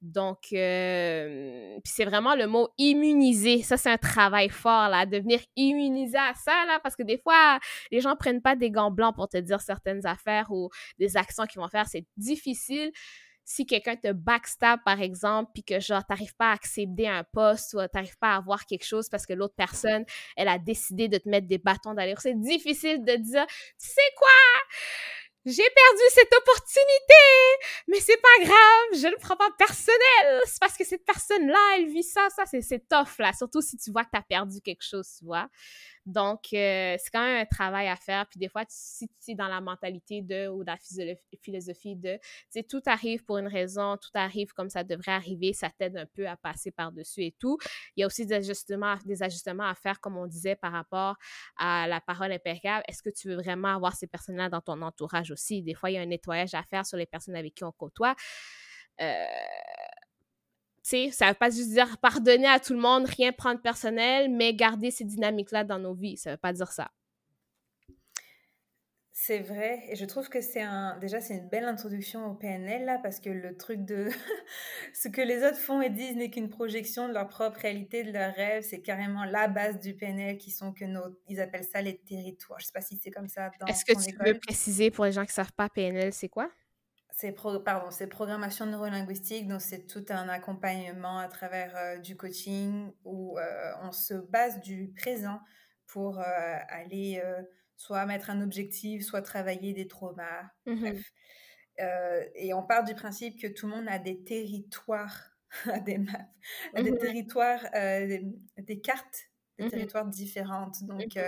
Donc, euh, puis c'est vraiment le mot immuniser. Ça, c'est un travail fort, là, devenir immunisé à ça, là, parce que des fois, les gens prennent pas des gants blancs pour te dire certaines affaires ou des actions qu'ils vont faire. C'est difficile si quelqu'un te backstab, par exemple, puis que genre, t'arrives pas à accéder à un poste ou t'arrives pas à avoir quelque chose parce que l'autre personne, elle a décidé de te mettre des bâtons d'aller. C'est difficile de dire, tu sais quoi? j'ai perdu cette opportunité, mais c'est pas grave, je ne prends pas personnel. C'est parce que cette personne-là, elle vit ça, ça, c'est tough, là. Surtout si tu vois que tu perdu quelque chose, tu vois. Donc, euh, c'est quand même un travail à faire. Puis des fois, si tu es dans la mentalité de ou dans la philosophie de, tu sais, tout arrive pour une raison, tout arrive comme ça devrait arriver, ça t'aide un peu à passer par-dessus et tout. Il y a aussi des ajustements, des ajustements à faire, comme on disait, par rapport à la parole impeccable. Est-ce que tu veux vraiment avoir ces personnes-là dans ton entourage aussi? Des fois, il y a un nettoyage à faire sur les personnes avec qui on côtoie. Euh, sais, ça veut pas juste dire pardonner à tout le monde, rien prendre personnel, mais garder ces dynamiques-là dans nos vies. Ça veut pas dire ça. C'est vrai, et je trouve que c'est un. Déjà, c'est une belle introduction au PNL, là, parce que le truc de. ce que les autres font et disent n'est qu'une projection de leur propre réalité, de leur rêve, c'est carrément la base du PNL qui sont que nos. Ils appellent ça les territoires. Je sais pas si c'est comme ça dans. Est-ce que tu veux préciser pour les gens qui savent pas PNL, c'est quoi? C'est pardon, c'est programmation neurolinguistique, donc c'est tout un accompagnement à travers euh, du coaching où euh, on se base du présent pour euh, aller soit mettre un objectif, soit travailler des traumas. Mmh et on part du principe que tout le monde a des territoires, des maps, des mmh territoires, des, cartes, des mmh territoires différentes. Donc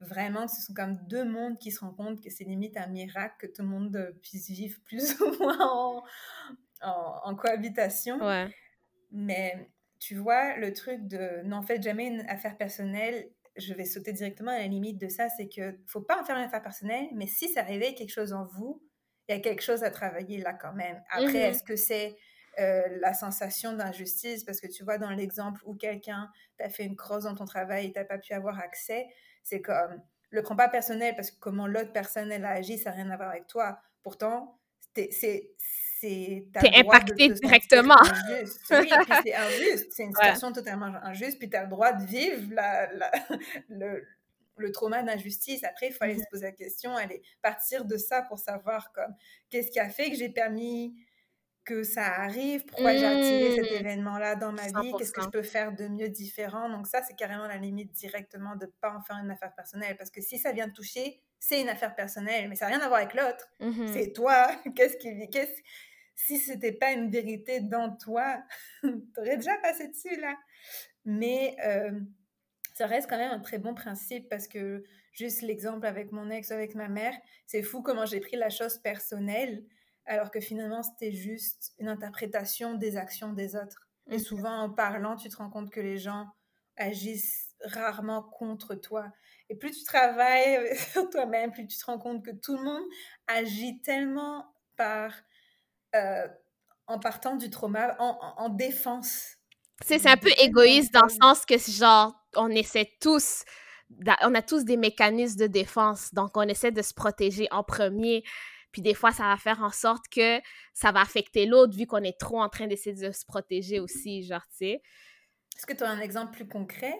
vraiment, ce sont comme deux mondes qui se rencontrent, que c'est limite un miracle que tout le monde euh, puisse vivre plus ou moins en, cohabitation. Mais tu vois, le truc de n'en faites jamais une affaire personnelle, je vais sauter directement à la limite de ça, c'est que faut pas en faire une affaire personnelle, mais si ça réveille quelque chose en vous, il y a quelque chose à travailler là quand même. Après, mm-hmm. est-ce que c'est euh, la sensation d'injustice? Parce que tu vois, dans l'exemple où quelqu'un t'a fait une crosse dans ton travail et t'as pas pu avoir accès, c'est comme, le prends pas personnel parce que comment l'autre personne elle a agi, ça n'a rien à voir avec toi. Pourtant, c'est c'est t'es impacté directement. Injuste. Oui, c'est injuste. C'est une situation totalement injuste. Puis tu as le droit de vivre la, la, le, le, trauma d'injustice. Après, il faut aller se poser la question, aller partir de ça pour savoir comme qu'est-ce qui a fait que j'ai permis que ça arrive, pourquoi j'ai attiré cet mmh. événement-là dans ma vie, qu'est-ce que je peux faire de mieux différent? Donc ça, c'est carrément la limite directement de ne pas en faire une affaire personnelle. Parce que si ça vient de toucher, c'est une affaire personnelle, mais ça n'a rien à voir avec l'autre. Mmh c'est toi. Qu'est-ce qui... Qu'est-ce... Si c'était pas une vérité dans toi, tu aurais déjà passé dessus, là. Mais euh, ça reste quand même un très bon principe parce que juste l'exemple avec mon ex, avec ma mère, c'est fou comment j'ai pris la chose personnelle alors que finalement c'était juste une interprétation des actions des autres. Et souvent en parlant, tu te rends compte que les gens agissent rarement contre toi. Et plus tu travailles sur toi-même, plus tu te rends compte que tout le monde agit tellement par euh, en partant du trauma, en, défense. C'est un peu égoïste dans le sens que genre on essaie tous on a tous des mécanismes de défense, donc on essaie de se protéger en premier. Puis des fois, ça va faire en sorte que ça va affecter l'autre vu qu'on est trop en train d'essayer de se protéger aussi, genre, tu sais. Est-ce que tu as un exemple plus concret?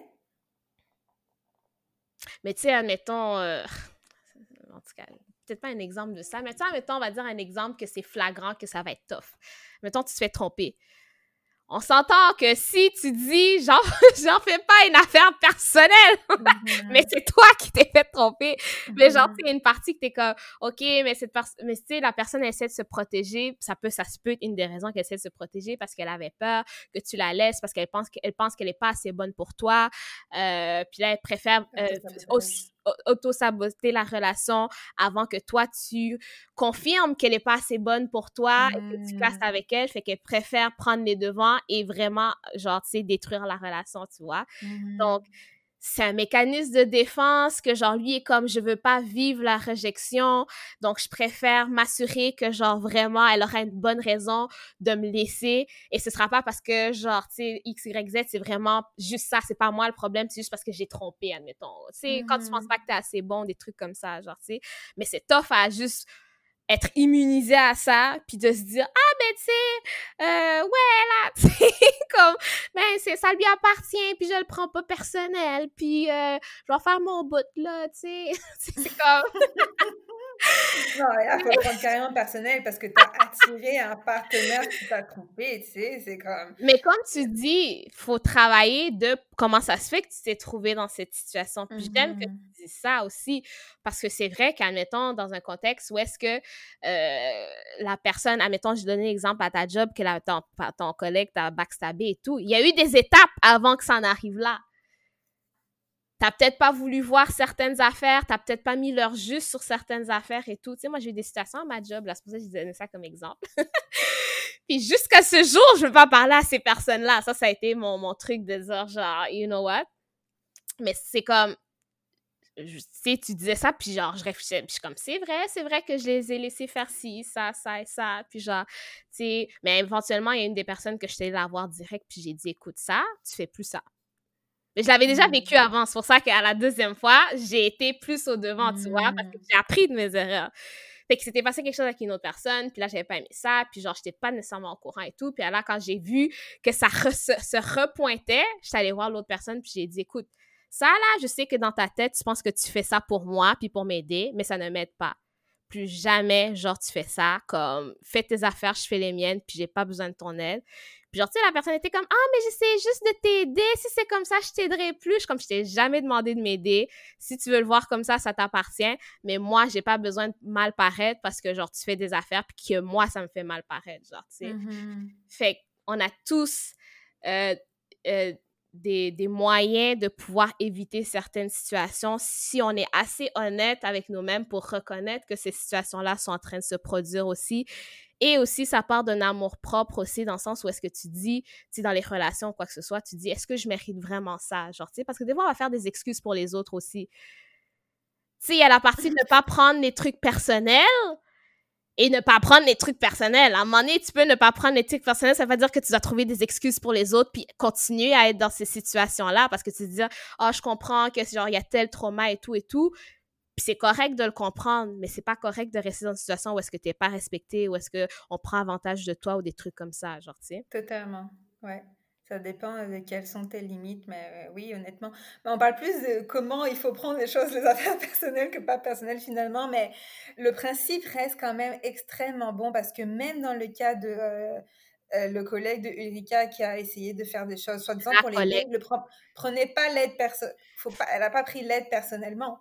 Mais tu sais, admettons, euh, en tout cas, peut-être pas un exemple de ça, mais tu sais, admettons, on va dire un exemple que c'est flagrant, que ça va être tough. Mettons, tu te fais tromper on s'entend que si tu dis, genre, j'en fais pas une affaire personnelle, mm-hmm. mais c'est toi qui t'es fait tromper. Mais genre, mm-hmm. tu une partie que t'es comme, OK, mais cette mais tu sais, la personne essaie de se protéger. Ça peut, ça se peut être une des raisons qu'elle essaie de se protéger parce qu'elle avait peur que tu la laisses, parce qu'elle pense qu'elle pense qu'elle est pas assez bonne pour toi. Euh, puis là, elle préfère euh, aussi, auto-saboter la relation avant que toi, tu confirmes qu'elle n'est pas assez bonne pour toi et que tu passes mmh. avec elle. Fait qu'elle préfère prendre les devants et vraiment, genre, tu sais, détruire la relation, tu vois. Mmh. Donc, c'est un mécanisme de défense que genre lui est comme je veux pas vivre la réjection donc je préfère m'assurer que genre vraiment elle aura une bonne raison de me laisser. Et ce sera pas parce que genre tu sais x y z c'est vraiment juste ça c'est pas moi le problème c'est juste parce que j'ai trompé admettons. Tu sais quand tu penses mm-hmm. pas que t'es assez bon des trucs comme ça genre tu sais. Mais c'est tough à juste être immunisé à ça, puis de se dire ah ben tu sais euh, ouais là comme ben c'est ça lui appartient puis je le prends pas personnel puis euh, je vais faire mon bout là tu sais c'est comme non, il faut le prendre carrément personnel parce que tu as attiré un partenaire qui t'a trompé, tu sais, c'est comme... Mais comme tu dis, faut travailler de comment ça se fait que tu t'es trouvé dans cette situation. Puis j'aime que mm-hmm. tu dis ça aussi, parce que c'est vrai qu'admettons, dans un contexte où est-ce que euh, la personne, admettons, je donné l'exemple à ta job, que la, ton, ton collègue t'a backstabé et tout, il y a eu des étapes avant que ça en arrive là t'as peut-être pas voulu voir certaines affaires, t'as peut-être pas mis leur juste sur certaines affaires et tout. Tu sais, moi, j'ai eu des situations à ma job, là, c'est pour ça que je donnais ça comme exemple. Puis jusqu'à ce jour, je veux pas parler à ces personnes-là. Ça, ça a été mon, mon truc de dire, genre, you know what? Mais c'est comme, tu sais, tu disais ça, puis genre, je réfléchissais, puis je suis comme, c'est vrai, c'est vrai que je les ai laissés faire ci, ça, ça et ça, puis genre, tu sais, mais éventuellement, il y a une des personnes que je t'ai la voir direct, puis j'ai dit, écoute ça, tu fais plus ça. Mais je l'avais déjà vécu mmh. avant. C'est pour ça qu'à la deuxième fois, j'ai été plus au devant, tu vois, parce que mmh. j'ai appris de mes erreurs. Fait que c'était passé quelque chose avec une autre personne, puis là, j'avais pas aimé ça, puis genre, j'étais pas nécessairement au courant et tout. Puis là, quand j'ai vu que ça se, repointait, j'étais allée voir l'autre personne, puis j'ai dit, écoute, ça là, je sais que dans ta tête, tu penses que tu fais ça pour moi, puis pour m'aider, mais ça ne m'aide pas. Plus jamais, genre, tu fais ça, comme, fais tes affaires, je fais les miennes, puis j'ai pas besoin de ton aide genre, tu sais, la personne était comme, ah, mais j'essaie juste de t'aider. Si c'est comme ça, je t'aiderai plus. Je, comme, je t'ai jamais demandé de m'aider. Si tu veux le voir comme ça, ça t'appartient. Mais moi, j'ai pas besoin de mal paraître parce que, genre, tu fais des affaires puis que moi, ça me fait mal paraître, genre, tu sais. Mm-hmm. Fait qu'on a tous euh, euh, des, des, moyens de pouvoir éviter certaines situations si on est assez honnête avec nous-mêmes pour reconnaître que ces situations-là sont en train de se produire aussi et aussi, ça part d'un amour propre aussi, dans le sens où est-ce que tu dis, tu dans les relations, quoi que ce soit, tu dis, est-ce que je mérite vraiment ça? Genre, tu sais, parce que des fois, on va faire des excuses pour les autres aussi. Tu sais, il y a la partie de ne pas prendre les trucs personnels et ne pas prendre les trucs personnels. À un moment donné, tu peux ne pas prendre les trucs personnels, ça veut dire que tu dois trouver des excuses pour les autres, puis continuer à être dans ces situations-là, parce que tu te dis, oh, je comprends que, genre, il y a tel trauma et tout et tout, c'est correct de le comprendre, mais c'est pas correct de rester dans une situation où est-ce que tu n'es pas respecté, où est-ce qu'on prend avantage de toi ou des trucs comme ça, genre, tu sais. Totalement, ouais. Ça dépend de quelles sont tes limites, mais euh, oui, honnêtement. Mais on parle plus de comment il faut prendre les choses, les affaires personnelles que pas personnelles finalement, mais le principe reste quand même extrêmement bon parce que même dans le cas de euh, euh, le collègue de Ulrika qui a essayé de faire des choses, soit disant pour les le prenez pas l'aide personnelle, elle n'a pas pris l'aide personnellement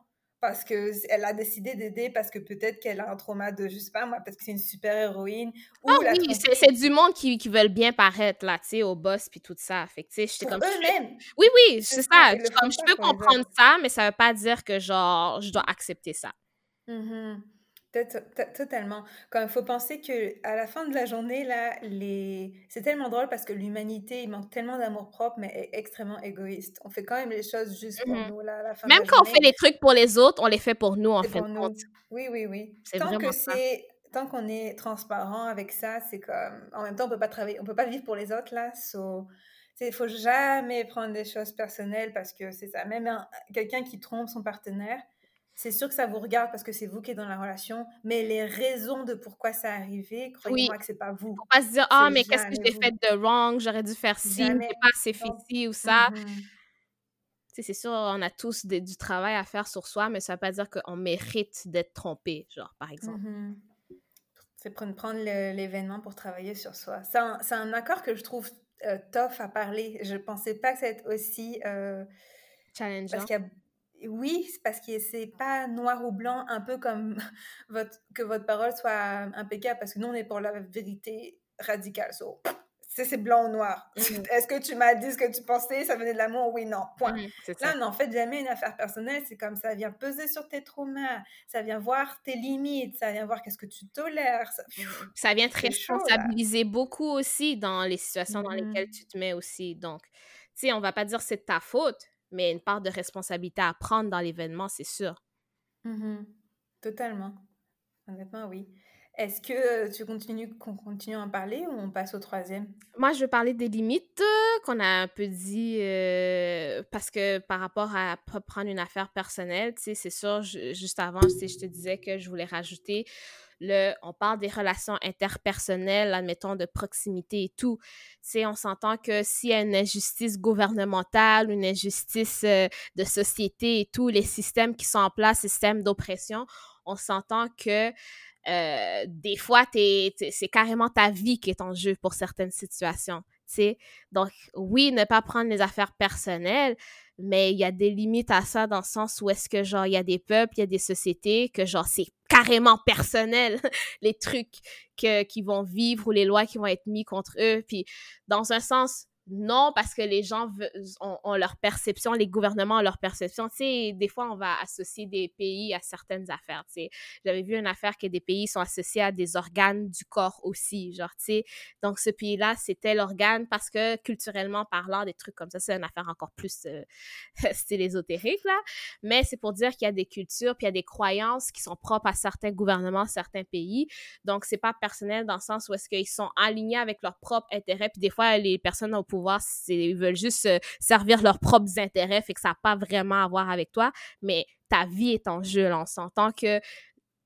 parce qu'elle a décidé d'aider parce que peut-être qu'elle a un trauma de, je sais pas moi, parce que c'est une super héroïne. Ah oui, c'est du monde qui, qui veulent bien paraître, là, tu sais, au boss puis tout ça. Fait tu sais, j'étais comme... eux-mêmes. Oui, oui, c'est ça. je peux comprendre ça, mais ça veut pas dire que, genre, je dois accepter ça. Mmh Totalement. Quand il faut penser que à la fin de la journée, là, les... c'est tellement drôle parce que l'humanité, il manque tellement d'amour propre, mais est extrêmement égoïste. On fait quand même les choses juste pour mmh nous, là, à la fin Même quand on fait les trucs pour les autres, on les fait pour nous, en fait. Oui, oui, oui. Tant que c'est... Tant qu'on est transparent avec ça, c'est comme... En même temps, on peut pas travailler... On peut pas vivre pour les autres, là. So... Il faut jamais prendre des choses personnelles parce que c'est ça. Même quelqu'un qui trompe son partenaire, c'est sûr que ça vous regarde parce que c'est vous qui êtes dans la relation, mais les raisons de pourquoi ça est arrivé, croyez-moi que c'est pas vous. Faut pas se dire ah mais qu'est-ce que j'ai fait de wrong, j'aurais dû faire ci, j'ai pas assez fait ci ou ça. Mmh c'est sûr, on a tous du travail à faire sur soi, mais ça veut pas dire qu'on mérite d'être trompé, genre par exemple. Mmh c'est prendre, l'événement pour travailler sur soi. C'est un, accord que je trouve euh, tough à parler. Je pensais pas que ça être aussi euh, challengeant. Parce qu'il y a oui, parce que c'est pas noir ou blanc, un peu comme votre, que votre parole soit impeccable, parce que nous, on est pour la vérité radicale. So, c'est blanc ou noir. Mmh Est-ce que tu m'as dit ce que tu pensais, ça venait de l'amour? Oui, non, point. Mmh, Là, n'en fait jamais une affaire personnelle, c'est comme ça vient peser sur tes traumas, ça vient voir tes limites, ça vient voir qu'est-ce que tu tolères. Ça, mmh ça vient te responsabiliser beaucoup aussi dans les situations dans lesquelles tu te mets aussi. Donc, tu sais, on va pas dire c'est ta faute, mais une part de responsabilité à prendre dans l'événement, c'est sûr. Mmh Totalement. Honnêtement, oui. Est-ce que tu continues qu'on continue à en parler ou on passe au troisième? Moi, je veux parler des limites euh, qu'on a un peu dit euh, parce que par rapport à prendre une affaire personnelle, tu sais, c'est sûr, juste avant, je te disais que je voulais rajouter le, on parle des relations interpersonnelles, admettons, de proximité et tout. Tu sais, on s'entend que s'il y a une injustice gouvernementale, une injustice euh, de société et tout, les systèmes qui sont en place, systèmes d'oppression, on s'entend que euh, des fois, c'est carrément ta vie qui est en jeu pour certaines situations. sais. Donc, oui, ne pas prendre les affaires personnelles, mais il y a des limites à ça dans le sens où est-ce que, genre, il y a des peuples, il y a des sociétés que, genre, c'est carrément personnel, les trucs que, qui vont vivre ou les lois qui vont être mises contre eux. Puis, dans un sens, non, parce que les gens ont, leur perception, les gouvernements ont leur perception. Tu sais, des fois, on va associer des pays à certaines affaires, tu sais. J'avais vu une affaire que des pays sont associés à des organes du corps aussi, genre, tu sais. Donc, ce pays-là, c'était l'organe parce que, culturellement parlant, des trucs comme ça, c'est une affaire encore plus euh, style là. Mais c'est pour dire qu'il y a des cultures, puis il y a des croyances qui sont propres à certains gouvernements, certains pays. Donc, c'est pas personnel dans le sens où est-ce qu'ils sont alignés avec leurs propres intérêts, puis des fois, les personnes ils veulent juste servir leurs propres intérêts, fait que ça n'a pas vraiment à voir avec toi, mais ta vie est en jeu. Là. On s'entend que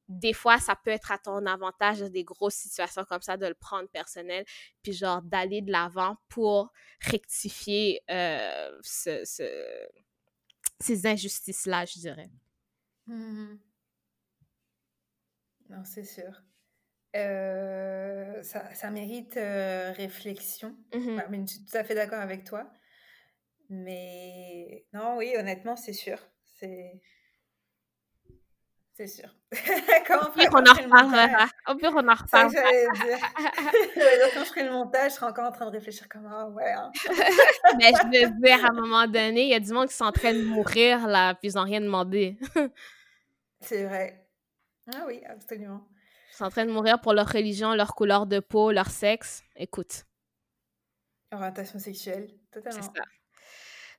des fois, ça peut être à ton avantage dans des grosses situations comme ça de le prendre personnel, puis genre d'aller de l'avant pour rectifier euh, ce, ces injustices-là, je dirais. Mmh non, c'est sûr. Euh, ça, ça, mérite euh, réflexion. Mmh mais je suis tout à fait d'accord avec toi. Mais non, oui, honnêtement, c'est sûr. C'est. C'est sûr. quand on, on en reparlera. Au pire, on en reparlera. quand je ferai le montage, je serai encore en train de réfléchir comme ah ouais. Hein. Mais je veux dire, à un moment donné, il y a du monde qui sont en train de mourir là, puis ils n'ont rien demandé. c'est vrai. Ah oui, absolument sont en train de mourir pour leur religion, leur couleur de peau, leur sexe. Écoute. Orientation sexuelle, totalement. C'est ça.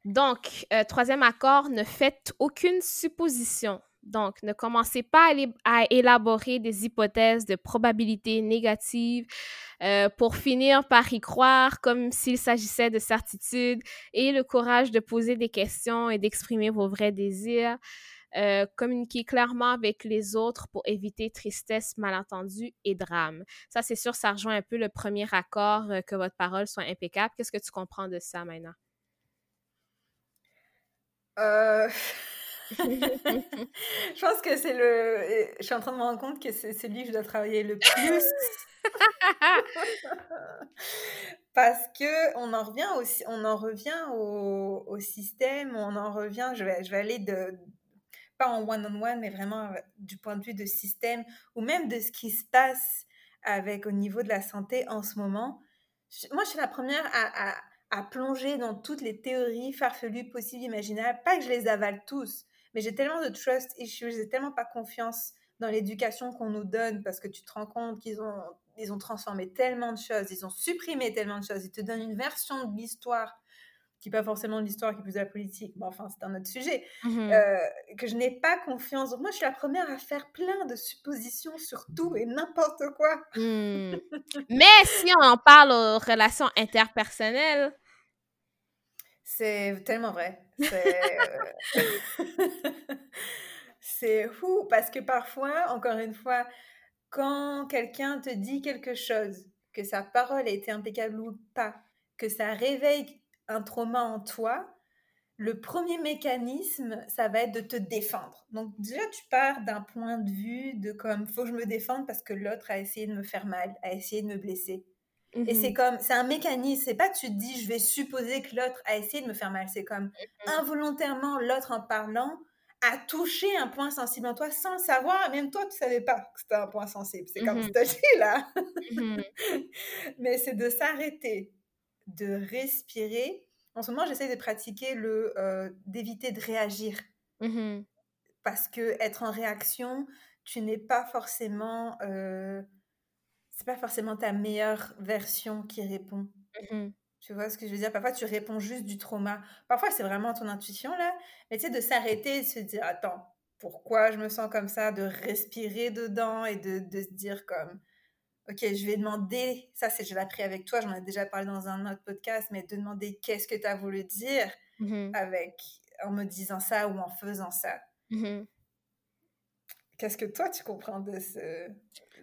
Donc, euh, troisième accord, ne faites aucune supposition. Donc, ne commencez pas à, élaborer des hypothèses de probabilité négative euh, pour finir par y croire comme s'il s'agissait de certitude. Ayez le courage de poser des questions et d'exprimer vos vrais désirs. Euh, communiquer clairement avec les autres pour éviter tristesse, malentendu et drame. Ça, c'est sûr, ça rejoint un peu le premier accord, euh, que votre parole soit impeccable. Qu'est-ce que tu comprends de ça maintenant? Euh... je pense que c'est le. Je suis en train de me rendre compte que c'est celui que je dois travailler le plus. Parce que on en revient aussi, on en revient au, au, système, on en revient. Je vais, je vais aller de, pas en one-on-one, mais vraiment euh, du point de vue de système ou même de ce qui se passe avec au niveau de la santé en ce moment. moi, je suis la première à, plonger dans toutes les théories farfelues possibles, imaginables. Pas que je les avale tous, mais j'ai tellement de trust issues, j'ai tellement pas confiance dans l'éducation qu'on nous donne parce que tu te rends compte qu'ils ont, ils ont transformé tellement de choses, ils ont supprimé tellement de choses, ils te donnent une version de l'histoire qui n'est pas forcément l'histoire, qui est plus de la politique, mais enfin, c'est un autre sujet, mmh euh, que je n'ai pas confiance. Donc, moi, je suis la première à faire plein de suppositions sur tout et n'importe quoi. Mmh. mais si on en parle aux relations interpersonnelles, c'est tellement vrai. C'est euh, fou parce que parfois, encore une fois, quand quelqu'un te dit quelque chose, que sa parole a été impeccable ou pas, que ça réveille un trauma en toi, le premier mécanisme, ça va être de te défendre. Donc déjà, tu pars d'un point de vue de comme, faut que je me défende parce que l'autre a essayé de me faire mal, a essayé de me blesser. Et c'est mhm. comme, c'est un mécanisme, c'est pas que tu te dis, je vais supposer que l'autre a essayé de me faire mal, c'est comme, mhm. involontairement, l'autre en parlant a touché un point sensible en toi sans le savoir, même toi, tu savais pas que c'était un point sensible. C'est comme mm là. Mhm. Mais c'est de s'arrêter, de respirer. En ce moment, j'essaie de pratiquer le euh, d'éviter de réagir. Mmh Parce que être en réaction, tu n'es pas forcément. Euh, c'est pas forcément ta meilleure version qui répond. Mmh Tu vois ce que je veux dire? Parfois, tu réponds juste du trauma. Parfois, c'est vraiment ton intuition, là. Mais tu sais, de s'arrêter et de se dire, attends, pourquoi je me sens comme ça? De respirer dedans et de, de se dire comme, ok, je vais demander, ça, c'est je l'ai appris avec toi, j'en ai déjà parlé dans un autre podcast, mais de demander qu'est-ce que tu as voulu dire mmh avec, en me disant ça ou en faisant ça. Mmh qu'est-ce que toi, tu comprends de ce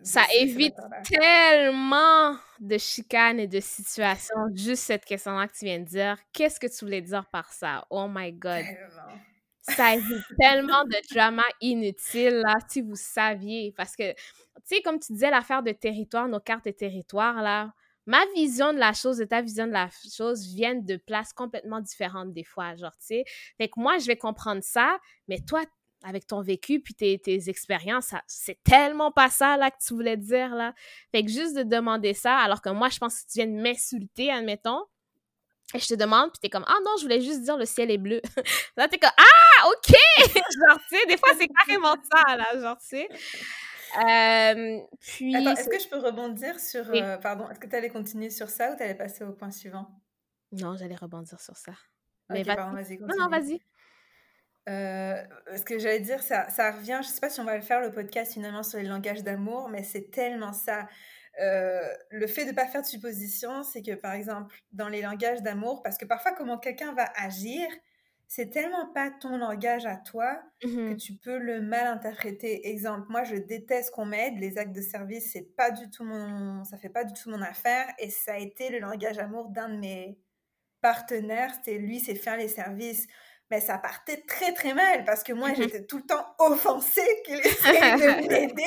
ça évite tellement de chicanes et de situations. Juste cette question-là que tu viens de dire. Qu'est-ce que tu voulais dire par ça? Oh my God. Ça évite tellement de drama inutile, là, si vous saviez. Parce que, tu sais, comme tu disais, l'affaire de territoire, nos cartes de territoire, là, ma vision de la chose et ta vision de la chose viennent de places complètement différentes des fois, genre, tu sais. Fait que moi, je vais comprendre ça, mais toi, avec ton vécu puis tes, tes expériences, c'est tellement pas ça là que tu voulais dire là. Fait que juste de demander ça, alors que moi je pense que tu viens de m'insulter, admettons, et je te demande puis t'es comme ah non je voulais juste dire le ciel est bleu. là t'es comme ah ok genre tu sais des fois c'est carrément ça là genre tu sais. puis Attends, est-ce que je peux rebondir sur euh, pardon est-ce que tu allais continuer sur ça ou tu allais passer au point suivant? Non j'allais rebondir sur ça. Mais pardon, vas-y. Non non vas-y. Euh, ce que j'allais dire, ça, ça revient, je sais pas si on va le faire le podcast finalement sur les langages d'amour, mais c'est tellement ça. Euh, le fait de ne pas faire de suppositions, c'est que par exemple, dans les langages d'amour, parce que parfois comment quelqu'un va agir, c'est tellement pas ton langage à toi que mmh tu peux le mal interpréter. Exemple, moi je déteste qu'on m'aide, les actes de service, c'est pas du tout mon, ça fait pas du tout mon affaire, et ça a été le langage d'amour d'un de mes partenaires, c'était lui, c'est faire les services mais ça partait très très mal parce que moi mmh j'étais tout le temps offensée qu'il essayait de m'aider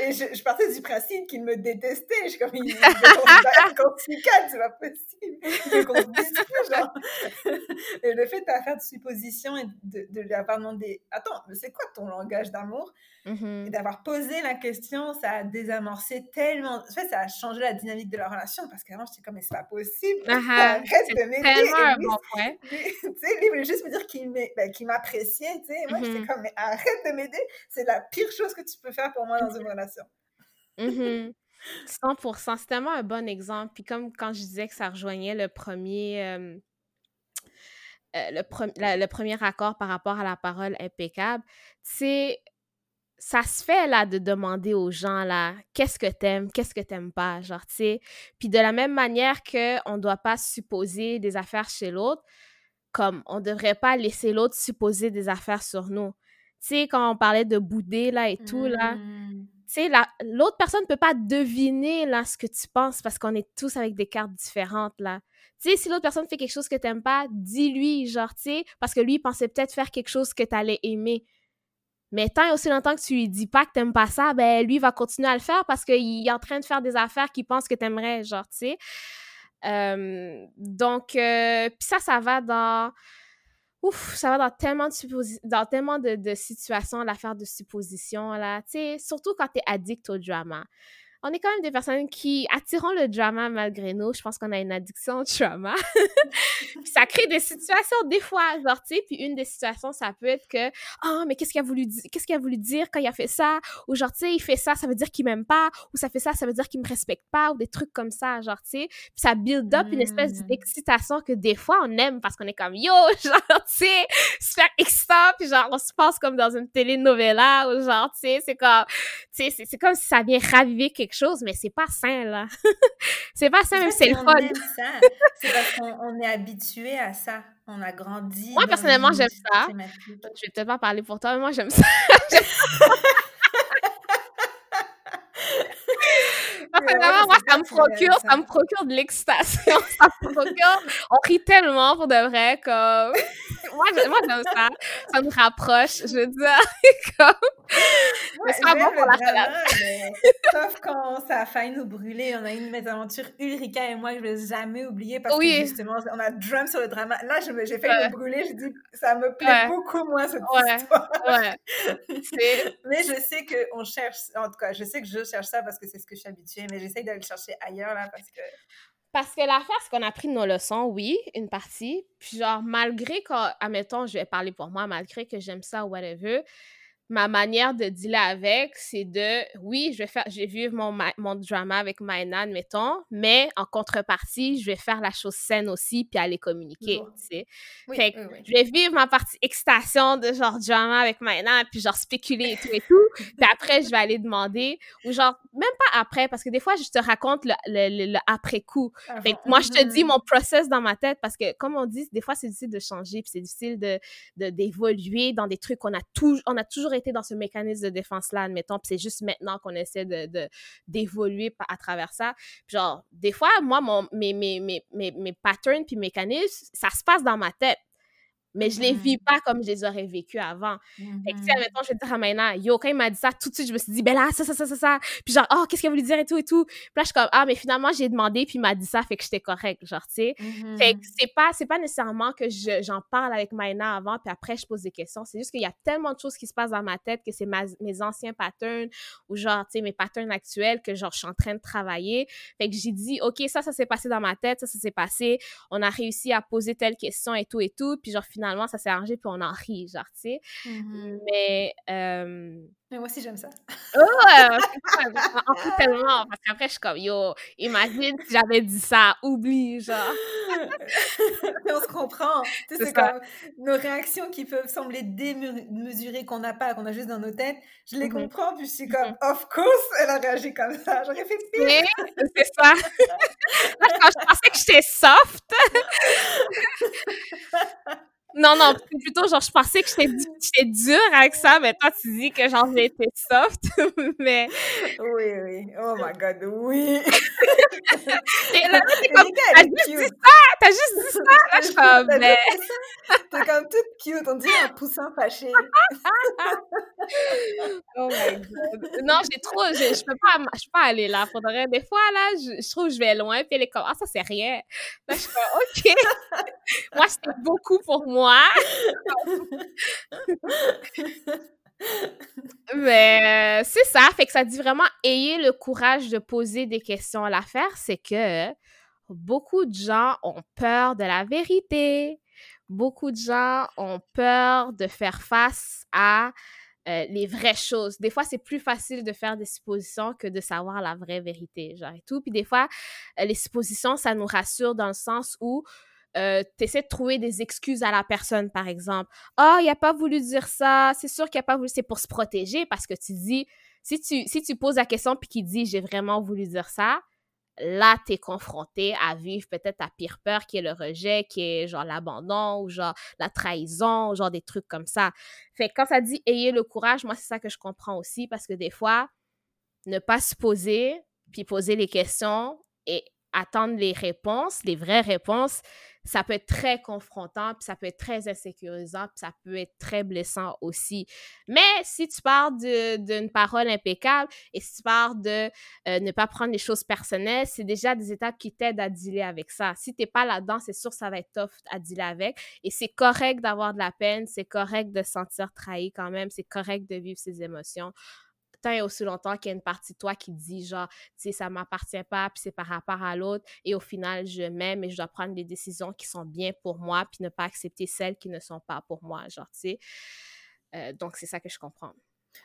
et je, partais du principe qu'il me détestait. Je suis comme, il c'est pas possible. qu'on se genre. Et le fait de faire de suppositions et de, de lui avoir demandé, attends, mais c'est quoi ton langage d'amour? Mmh Et d'avoir posé la question, ça a désamorcé tellement. En fait, ça a changé la dynamique de la relation parce qu'avant j'étais comme, mais c'est pas possible. Arrête de m'aider. tellement un bon point. Tu sais, lui voulait juste me dire qu'il ben, m'appréciait, tu sais. Moi, j'étais mmh comme, mais arrête de m'aider, c'est la pire chose que tu peux faire pour moi dans une relation. 100%, mmh c'est tellement un bon exemple. Puis comme quand je disais que ça rejoignait le premier, euh, le, le, premier accord par rapport à la parole impeccable, c'est ça se fait là de demander aux gens là qu'est-ce que t'aimes, qu'est-ce que t'aimes pas, genre tu sais. Puis de la même manière que on doit pas supposer des affaires chez l'autre, comme on devrait pas laisser l'autre supposer des affaires sur nous. Tu sais, quand on parlait de bouder, là, et tout, là, mmh. tu sais, l'autre personne ne peut pas deviner, là, ce que tu penses parce qu'on est tous avec des cartes différentes, là. Tu sais, si l'autre personne fait quelque chose que t'aimes pas, dis-lui, genre, tu sais, parce que lui, il pensait peut-être faire quelque chose que tu allais aimer. Mais tant et aussi longtemps que tu lui dis pas que t'aimes pas ça, ben, lui, va continuer à le faire parce qu'il est en train de faire des affaires qu'il pense que t'aimerais, genre, tu sais donc, puis ça, ça va dans... Ouf, ça va dans tellement de, dans tellement de, de situations, l'affaire de supposition, là. Tu sais, surtout quand tu es addict au drama on est quand même des personnes qui attirons le drama malgré nous. Je pense qu'on a une addiction au drama. ça crée des situations des fois, genre, tu sais, puis une des situations, ça peut être que, oh, mais qu'est-ce qu'il a voulu dire, qu'est-ce qu'il a voulu dire quand il a fait ça? Ou genre, tu sais, il fait ça, ça veut dire qu'il m'aime pas. Ou ça fait ça, ça veut dire qu'il me respecte pas. Ou des trucs comme ça, genre, tu sais. Puis ça build up une espèce mmh. d'excitation que des fois, on aime parce qu'on est comme, yo, genre, tu sais, super excitant. Puis genre, on se passe comme dans une telenovela. Ou genre, tu sais, c'est comme, tu sais, c'est comme si ça vient raviver quelque chose, mais c'est pas sain, là. c'est pas sain, même c'est le fun. c'est parce qu'on est habitué à ça. On a grandi. Moi, personnellement, j'aime ça. Je vais peut-être pas parler pour toi, mais moi, j'aime ça. Personnellement, moi, ça me procure, ça me procure de l'excitation. Ça me procure. On rit tellement pour de vrai, comme. moi, j'aime ça. Ça me rapproche, je veux dire. comme. C'est pas bon pour la. Sauf quand ça a failli nous brûler. On a eu une mésaventure, Ulrika et moi, je ne vais jamais oublier parce que justement, on a drum sur le drama. Là, j'ai fait me brûler. J'ai dit, ça me plaît beaucoup moins cette histoire. Ouais. mais je sais qu'on cherche, en tout cas, je sais que je cherche ça parce que c'est ce que je suis habituée, mais j'essaye d'aller le chercher ailleurs là parce que. Parce que l'affaire, c'est qu'on a pris nos leçons, oui, une partie. Puis genre, malgré que, admettons, je vais parler pour moi, malgré que j'aime ça ou whatever, ma manière de dealer avec, c'est de, oui, je vais faire, je vais vivre mon, mon drama avec Maïna, mettons, mais en contrepartie, je vais faire la chose saine aussi, puis aller communiquer, tu sais. fait que je vais vivre ma partie excitation de genre drama avec Maïna, puis genre spéculer et tout et tout, puis après, je vais aller demander, ou genre, même pas après, parce que des fois, je te raconte le, le, après-coup. Fait moi, je te dis mon process dans ma tête, parce que, comme on dit, des fois, c'est difficile de changer, puis c'est difficile de d'évoluer dans des trucs qu'on a, tout, on a toujours été dans ce mécanisme de défense-là, admettons, puis c'est juste maintenant qu'on essaie de, d'évoluer à travers ça. genre, des fois, moi, mon, mes, mes, mes, mes, mes patterns puis mécanismes, ça se passe dans ma tête mais je les vis mmh. pas comme je les aurais vécues avant. Mmh. Et tu sais, admettons, je vais dire à Maïna, yo, quand il m'a dit ça, tout de suite, je me suis dit, ben là, ça, ça, ça, ça, ça. Puis genre, oh, qu'est-ce qu'il voulu dire et tout et tout. Puis là, je suis comme, ah, mais finalement, j'ai demandé, puis il m'a dit ça, fait que j'étais correct, genre, tu sais. Fait que mmh. c'est pas, c'est pas nécessairement que j'en parle avec Maïna avant, puis après, je pose des questions. C'est juste qu'il y a tellement de choses qui se passent dans ma tête que c'est mes anciens patterns ou genre, tu sais, mes patterns actuels que genre, je suis en train de travailler. Fait que j'ai dit, OK, ça, ça s'est passé dans ma tête, ça, ça s'est passé. On a réussi à poser telle question et tout et tout. Puis genre, finalement, ça s'est arrangé, puis on en rit, genre, tu sais. Mmh Mais. Mais moi aussi, j'aime ça. Oh, en fait tellement. Parce qu'après, je suis comme, yo, imagine si j'avais dit ça, oublie, genre. on se comprend. Tu sais, c'est comme nos réactions qui peuvent sembler démesurées, qu'on n'a pas, qu'on a juste dans nos têtes. Je les mmh comprends, puis je suis comme, mmh of course, elle a réagi comme ça. J'aurais fait pire. c'est ça. Quand je pensais que j'étais soft. Non, non, plutôt, genre, je pensais que j'étais dure avec ça, mais toi, tu dis que, genre, j'ai été soft, mais... Oui, oui. Oh my God, oui! Et là, t'es comme, t'as juste dit ça! T'as juste dit ça! Là, je suis comme, mais... T'es comme toute cute, on dirait un poussin fâché. oh my God. Non, j'ai trop... Je, je, peux pas, je peux pas aller là. Faudrait... Des fois, là, je, je trouve que je vais loin, puis elle est comme, ah, ça, c'est rien. Là, je suis comme, OK. moi, c'était beaucoup pour moi. Mais euh, c'est ça, fait que ça dit vraiment ayez le courage de poser des questions. L'affaire, c'est que beaucoup de gens ont peur de la vérité. Beaucoup de gens ont peur de faire face à euh, les vraies choses. Des fois, c'est plus facile de faire des suppositions que de savoir la vraie vérité, genre et tout. Puis des fois, euh, les suppositions, ça nous rassure dans le sens où euh, tu essaies de trouver des excuses à la personne, par exemple. Ah, oh, il a pas voulu dire ça, c'est sûr qu'il a pas voulu, c'est pour se protéger parce que tu dis, si tu, si tu poses la question puis qu'il dit j'ai vraiment voulu dire ça, là, tu es confronté à vivre peut-être ta pire peur qui est le rejet, qui est genre l'abandon ou genre la trahison, genre des trucs comme ça. Fait quand ça dit ayez le courage, moi, c'est ça que je comprends aussi parce que des fois, ne pas se poser puis poser les questions et attendre les réponses, les vraies réponses, ça peut être très confrontant, puis ça peut être très insécurisant, puis ça peut être très blessant aussi. Mais si tu parles d'une parole impeccable et si tu parles de euh, ne pas prendre les choses personnelles, c'est déjà des étapes qui t'aident à dealer avec ça. Si t'es pas là-dedans, c'est sûr ça va être tough à dealer avec. Et c'est correct d'avoir de la peine, c'est correct de se sentir trahi quand même, c'est correct de vivre ses émotions tant et aussi longtemps qu'il y a une partie de toi qui dit genre, tu sais, ça m'appartient pas, puis c'est par rapport à l'autre, et au final, je m'aime et je dois prendre des décisions qui sont bien pour moi, puis ne pas accepter celles qui ne sont pas pour moi, genre, tu sais. Euh, donc, c'est ça que je comprends.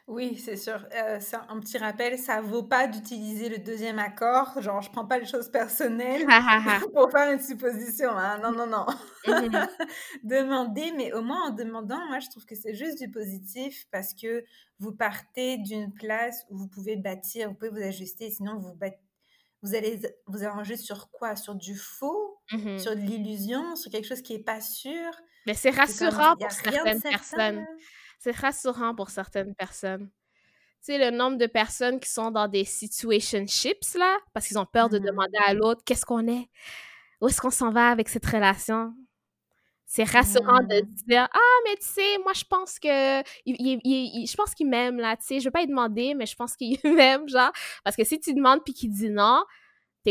Oui, c'est sûr. Euh, c'est un petit rappel, ça vaut pas d'utiliser le deuxième accord. Genre, je prends pas les choses personnelles pour faire une supposition. Hein. Non, non, non. Mmh Demandez, mais au moins en demandant, moi, je trouve que c'est juste du positif parce que vous partez d'une place où vous pouvez bâtir, vous pouvez vous ajuster. Sinon, vous, vous allez vous arranger sur quoi? Sur du faux, mmh sur de l'illusion, sur quelque chose qui est pas sûr? Mais c'est rassurant pour certaines personnes. C'est rassurant pour certaines personnes. Tu sais, le nombre de personnes qui sont dans des situationships, là, parce qu'ils ont peur de mmh demander à l'autre qu'est-ce qu'on est, où est-ce qu'on s'en va avec cette relation? C'est rassurant de mmh. dire Ah, mais tu sais, moi, je pense que. je pense qu'il m'aime, là, tu sais. Je vais pas lui demander, mais je pense qu'il m'aime, genre. Parce que si tu demandes puis qu'il dit non,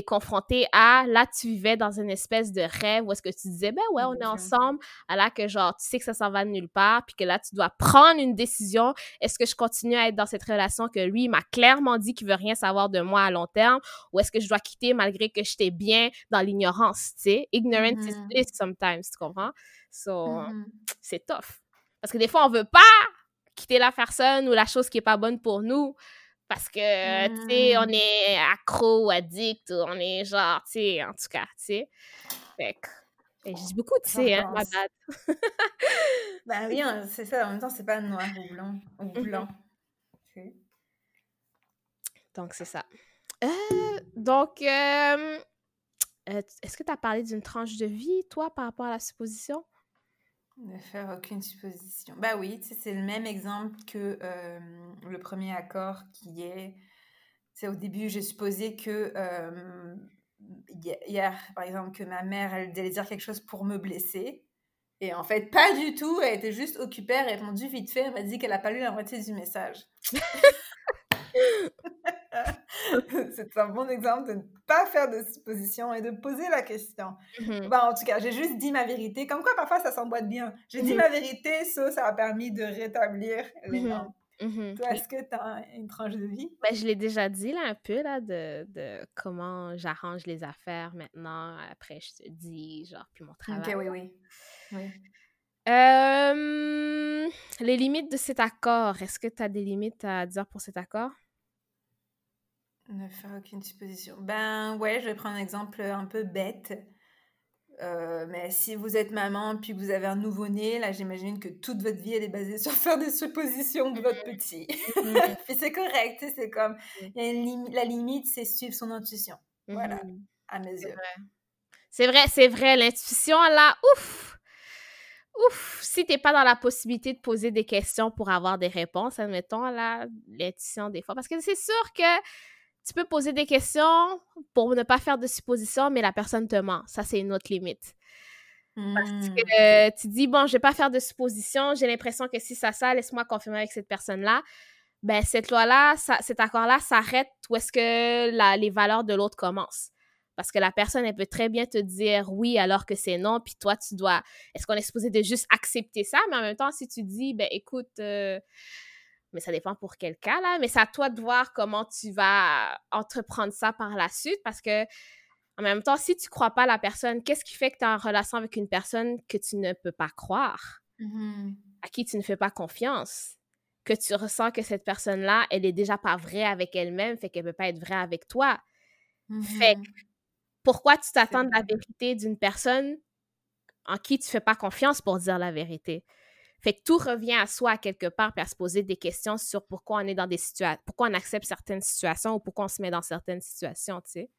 confronté à, là, tu vivais dans une espèce de rêve où est-ce que tu disais, ben ouais, on est ensemble, à là que genre, tu sais que ça s'en va de nulle part, puis que là, tu dois prendre une décision. Est-ce que je continue à être dans cette relation que lui m'a clairement dit qu'il veut rien savoir de moi à long terme, ou est-ce que je dois quitter malgré que j'étais bien dans l'ignorance, tu sais? Ignorance is bliss mm-hmm. sometimes, tu comprends? So, mm-hmm. c'est tough. Parce que des fois, on veut pas quitter la personne ou la chose qui est pas bonne pour nous parce que, tu sais, on mmh. est accro ou addict, ou on est genre, tu sais, en tout cas, tu sais. Fait que, je dis beaucoup, tu sais, hein, ma date. ben oui, c'est ça, en même temps, c'est pas noir ou blanc. Ou mmh blanc. Donc, c'est ça. Euh, donc, euh, est-ce que tu as parlé d'une tranche de vie, toi, par rapport à la supposition? Ne faire aucune supposition. Bah oui, c'est le même exemple que euh, le premier accord qui est. C'est au début, j'ai supposé que euh, hier, par exemple, que ma mère, elle allait dire quelque chose pour me blesser. Et en fait, pas du tout. Elle était juste occupée, elle a répondu vite fait. Elle m'a dit qu'elle n'a pas lu la moitié du message. c'est un bon exemple de ne pas faire de suppositions et de poser la question. Bah, en tout cas, j'ai juste dit ma vérité. Comme quoi, parfois, ça s'emboîte bien. J'ai dit mmh ma vérité, ça, ça a permis de rétablir les mmh normes. Toi, est-ce que tu as une tranche de vie? Ben, je l'ai déjà dit là, un peu là, de, de comment j'arrange les affaires maintenant. Après, je te dis, genre, puis mon travail. Ok, oui, oui. oui. les limites de cet accord, est-ce que tu as des limites à dire pour cet accord? Ne faire aucune supposition. Ben ouais, je vais prendre un exemple un peu bête. Euh, mais si vous êtes maman puis que vous avez un nouveau-né, là j'imagine que toute votre vie elle est basée sur faire des suppositions de votre petit. Mm-hmm. puis c'est correct, c'est comme mm. la limite c'est suivre son intuition. Voilà, mm-hmm. à mes yeux. C'est vrai, c'est vrai, l'intuition là, ouf! Ouf! Si t'es pas dans la possibilité de poser des questions pour avoir des réponses, admettons là, l'intuition des fois. Parce que c'est sûr que tu peux poser des questions pour ne pas faire de suppositions, mais la personne te ment. Ça, c'est une autre limite. Parce hmm. que tu dis, bon, je vais pas faire de suppositions, j'ai l'impression que si ça, ça, laisse-moi confirmer avec cette personne-là. Ben, cette loi-là, cet accord-là s'arrête où est-ce que la, les valeurs de l'autre commencent. Parce que la personne, elle peut très bien te dire oui alors que c'est non, puis toi, tu dois. Est-ce qu'on est supposé de juste accepter ça? Mais en même temps, si tu dis, ben écoute, euh, mais ça dépend pour quel cas, là. Mais c'est à toi de voir comment tu vas entreprendre ça par la suite parce que, en même temps, si tu crois pas la personne, qu'est-ce qui fait que tu es en relation avec une personne que tu ne peux pas croire, mmh à qui tu ne fais pas confiance, que tu ressens que cette personne-là, elle est déjà pas vraie avec elle-même, fait qu'elle peut pas être vraie avec toi. Fait mmh pourquoi tu t'attends de la vérité d'une personne en qui tu fais pas confiance pour dire la vérité? Fait que tout revient à soi quelque part, puis à se poser des questions sur pourquoi on est dans des situations, pourquoi on accepte certaines situations ou pourquoi on se met dans certaines situations, tu sais.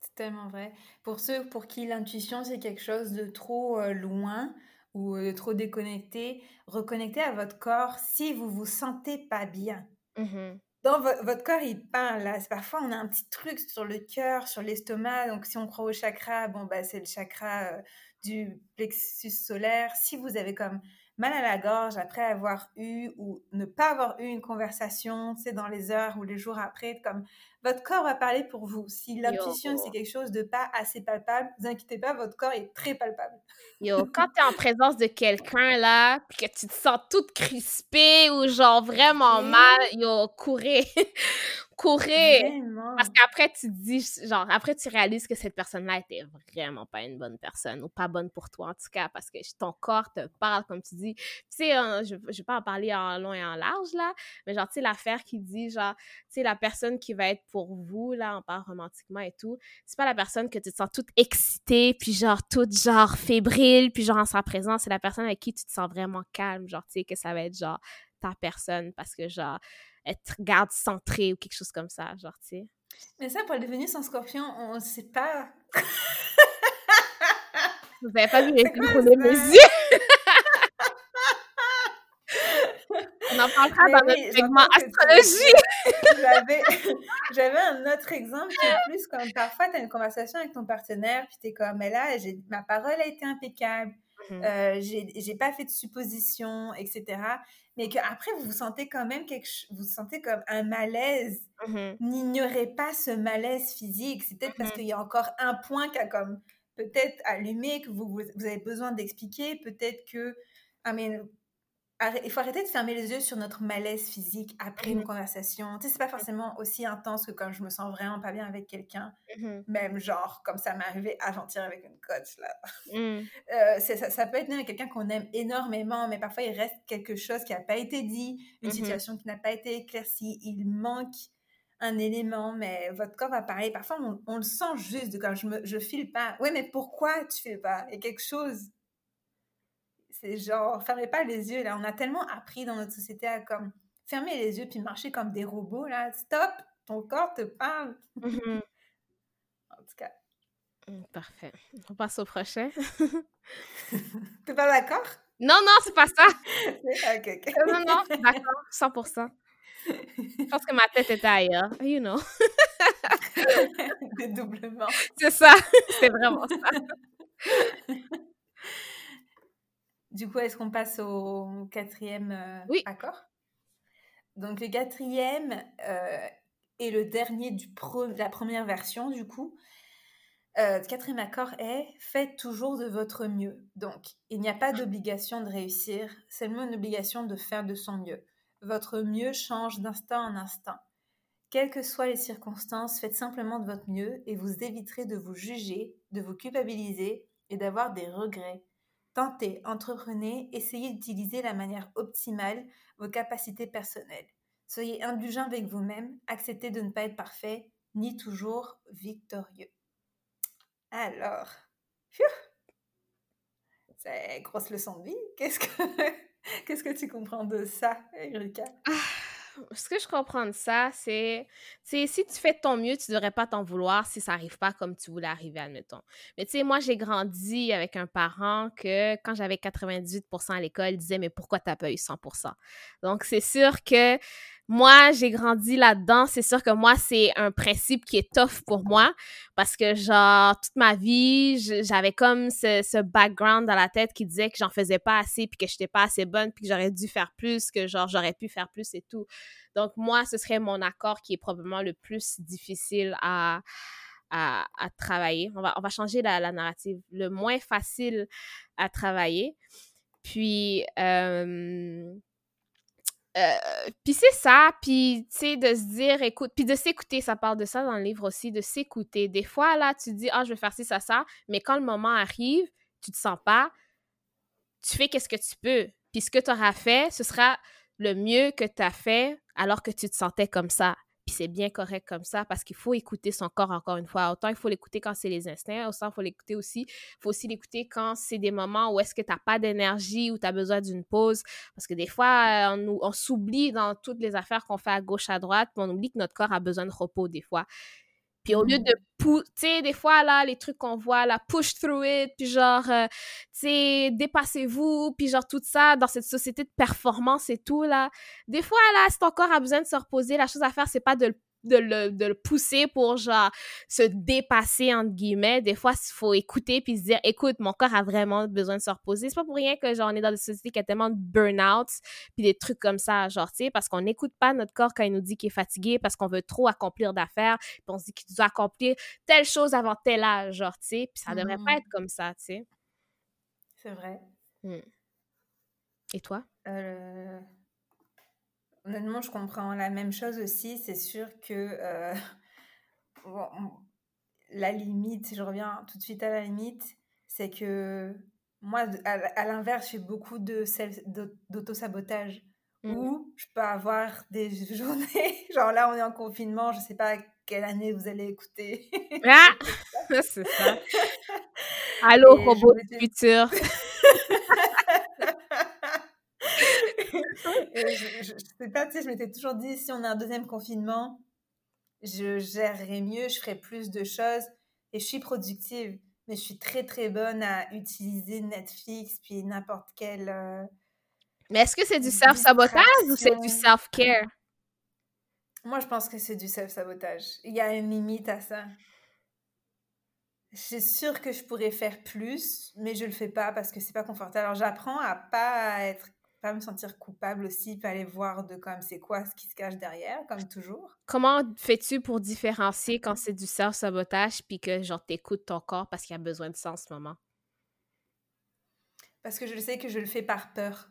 C'est tellement vrai. Pour ceux pour qui l'intuition, c'est quelque chose de trop euh, loin ou de trop déconnecté, reconnectez à votre corps si vous vous sentez pas bien. Mmh dans votre corps, il parle. Là. Parfois, on a un petit truc sur le cœur, sur l'estomac. Donc, si on croit au chakra, bon, bah, c'est le chakra euh, du plexus solaire. Si vous avez comme mal à la gorge après avoir eu ou ne pas avoir eu une conversation, tu sais, dans les heures ou les jours après, comme votre corps va parler pour vous. Si l'intuition, c'est quelque chose de pas assez palpable, ne vous inquiétez pas, votre corps est très palpable. Yo, quand tu es en présence de quelqu'un, là, puis que tu te sens toute crispée ou genre vraiment mal, yo, courez. courir. Parce qu'après, tu dis, genre, après, tu réalises que cette personne-là était vraiment pas une bonne personne ou pas bonne pour toi, en tout cas, parce que ton corps te parle, comme tu dis. Tu sais, hein, je, je vais pas en parler en long et en large, là, mais genre, tu sais, l'affaire qui dit, genre, tu sais, la personne qui va être pour vous, là, on parle romantiquement et tout, c'est pas la personne que tu te sens toute excitée, puis genre, toute, genre, fébrile, puis genre, en sa présence, c'est la personne avec qui tu te sens vraiment calme, genre, tu sais, que ça va être, genre, ta personne, parce que, genre, être garde centré ou quelque chose comme ça, genre, tu sais. Mais ça, pour devenir son scorpion, on ne sait pas. Vous n'avez pas vu les yeux? On en parlera dans notre segment astrologie. J'avais un autre exemple qui est plus comme parfois, tu as une conversation avec ton partenaire, puis tu es comme, mais là, ma parole a été impeccable. Mmh euh, j'ai pas fait de suppositions, etc mais qu'après vous vous sentez quand même quelque vous sentez comme un malaise, mmh n'ignorez pas ce malaise physique. C'est peut-être parce mmh qu'il y a encore un point qui a comme peut-être allumé, que vous, vous avez besoin d'expliquer. Peut-être que, I mean, il faut arrêter de fermer les yeux sur notre malaise physique après une mmh conversation. Tu sais, c'est pas forcément aussi intense que quand je me sens vraiment pas bien avec quelqu'un. Mmh même genre, comme ça m'est arrivé avant-hier avec une coach, là. Euh, ça, ça, peut être même quelqu'un qu'on aime énormément, mais parfois il reste quelque chose qui n'a pas été dit, une situation qui n'a pas été éclaircie, il manque un élément, mais votre corps va parler. Parfois, on, le sent juste de quand je, me, je file pas. Oui, mais pourquoi tu fais pas? Il y a quelque chose c'est genre, fermez pas les yeux, là. On a tellement appris dans notre société à comme fermer les yeux puis marcher comme des robots, là. Stop! Ton corps te parle. Mm-hmm. en tout cas. Mm, parfait. On passe au prochain. T'es pas d'accord? Non, non, c'est pas ça. ok, ok. Non, non, d'accord, 100%. Je pense que ma tête était ailleurs, you know. Dédoublement. C'est ça, c'est vraiment ça. Du coup, est-ce qu'on passe au quatrième euh, oui. accord? Donc, le quatrième euh, est le dernier du de la première version, du coup. Euh, le quatrième accord est faites toujours de votre mieux. Donc, il n'y a pas d'obligation de réussir, seulement une obligation de faire de son mieux. Votre mieux change d'instant en instant. Quelles que soient les circonstances, faites simplement de votre mieux et vous éviterez de vous juger, de vous culpabiliser et d'avoir des regrets. Tentez, entreprenez, essayez d'utiliser la manière optimale vos capacités personnelles. Soyez indulgent avec vous-même, acceptez de ne pas être parfait, ni toujours victorieux. Alors, c'est grosse leçon de vie. Qu'est-ce que, tu comprends de ça, Erika? Ah, ce que je comprends de ça, c'est si tu fais ton mieux, tu ne devrais pas t'en vouloir si ça n'arrive pas comme tu voulais arriver, admettons. Mais tu sais, moi, j'ai grandi avec un parent que quand j'avais 98% à l'école, disait Mais pourquoi tu n'as pas eu 100 Donc, c'est sûr que moi, j'ai grandi là-dedans. C'est sûr que moi, c'est un principe qui est tough pour moi parce que, genre, toute ma vie, j'avais comme ce, background dans la tête qui disait que j'en faisais pas assez puis que je n'étais pas assez bonne puis que j'aurais dû faire plus, que, genre, j'aurais pu faire plus et tout. Donc, moi, ce serait mon accord qui est probablement le plus difficile à, à, travailler. On va, on va changer la, la narrative. Le moins facile à travailler. Puis, euh, euh, puis c'est ça, puis tu sais, de se dire, écoute, puis de s'écouter, ça parle de ça dans le livre aussi, de s'écouter. Des fois, là, tu dis, ah, je vais faire ci, ça, ça, mais quand le moment arrive, tu te sens pas, tu fais qu'est-ce que tu peux. Puis ce que tu auras fait, ce sera le mieux que tu as fait alors que tu te sentais comme ça. Puis c'est bien correct comme ça parce qu'il faut écouter son corps encore une fois. Autant il faut l'écouter quand c'est les instincts, autant il faut l'écouter aussi. Il faut aussi l'écouter quand c'est des moments où est-ce que tu n'as pas d'énergie, ou tu as besoin d'une pause. Parce que des fois, on, on s'oublie dans toutes les affaires qu'on fait à gauche, à droite, puis on oublie que notre corps a besoin de repos des fois. Puis au lieu de, tu sais, des fois, là, les trucs qu'on voit, là, push through it, puis genre, euh, tu sais, dépassez-vous, puis genre, tout ça, dans cette société de performance et tout, là. Des fois, là, si ton corps a besoin de se reposer, la chose à faire, c'est pas de le de le, de le, pousser pour genre se dépasser entre guillemets. Des fois il faut écouter puis se dire écoute mon corps a vraiment besoin de se reposer. C'est pas pour rien que genre on est dans des sociétés qui a tellement de burn-out puis des trucs comme ça genre tu sais parce qu'on n'écoute pas notre corps quand il nous dit qu'il est fatigué parce qu'on veut trop accomplir d'affaires puis on se dit qu'il doit accomplir telle chose avant tel âge genre tu sais puis ça devrait pas mmh. être comme ça tu sais. C'est vrai. Mmh. et toi? Euh... Honnêtement, je comprends la même chose aussi. C'est sûr que euh, la limite, je reviens tout de suite à la limite, c'est que moi, à, l'inverse, j'ai beaucoup d'auto-sabotage mmh. où je peux avoir des journées, genre là, on est en confinement, je sais pas quelle année vous allez écouter. Ah! c'est ça. Allô, robot du futur. Je, je, sais pas, tu sais, je m'étais toujours dit, si on a un deuxième confinement, je gérerai mieux, je ferai plus de choses et je suis productive. Mais je suis très, très bonne à utiliser Netflix puis n'importe quel. Euh, mais est-ce que c'est du self-sabotage ou c'est du self-care? Moi, je pense que c'est du self-sabotage. Il y a une limite à ça. Je suis sûre que je pourrais faire plus, mais je le fais pas parce que c'est pas confortable. Alors, j'apprends à pas être pas me sentir coupable aussi, pas aller voir de comme c'est quoi ce qui se cache derrière, comme toujours. Comment fais-tu pour différencier quand c'est du self-sabotage puis que genre t'écoutes ton corps parce qu'il a besoin de ça en ce moment? Parce que je sais que je le fais par peur.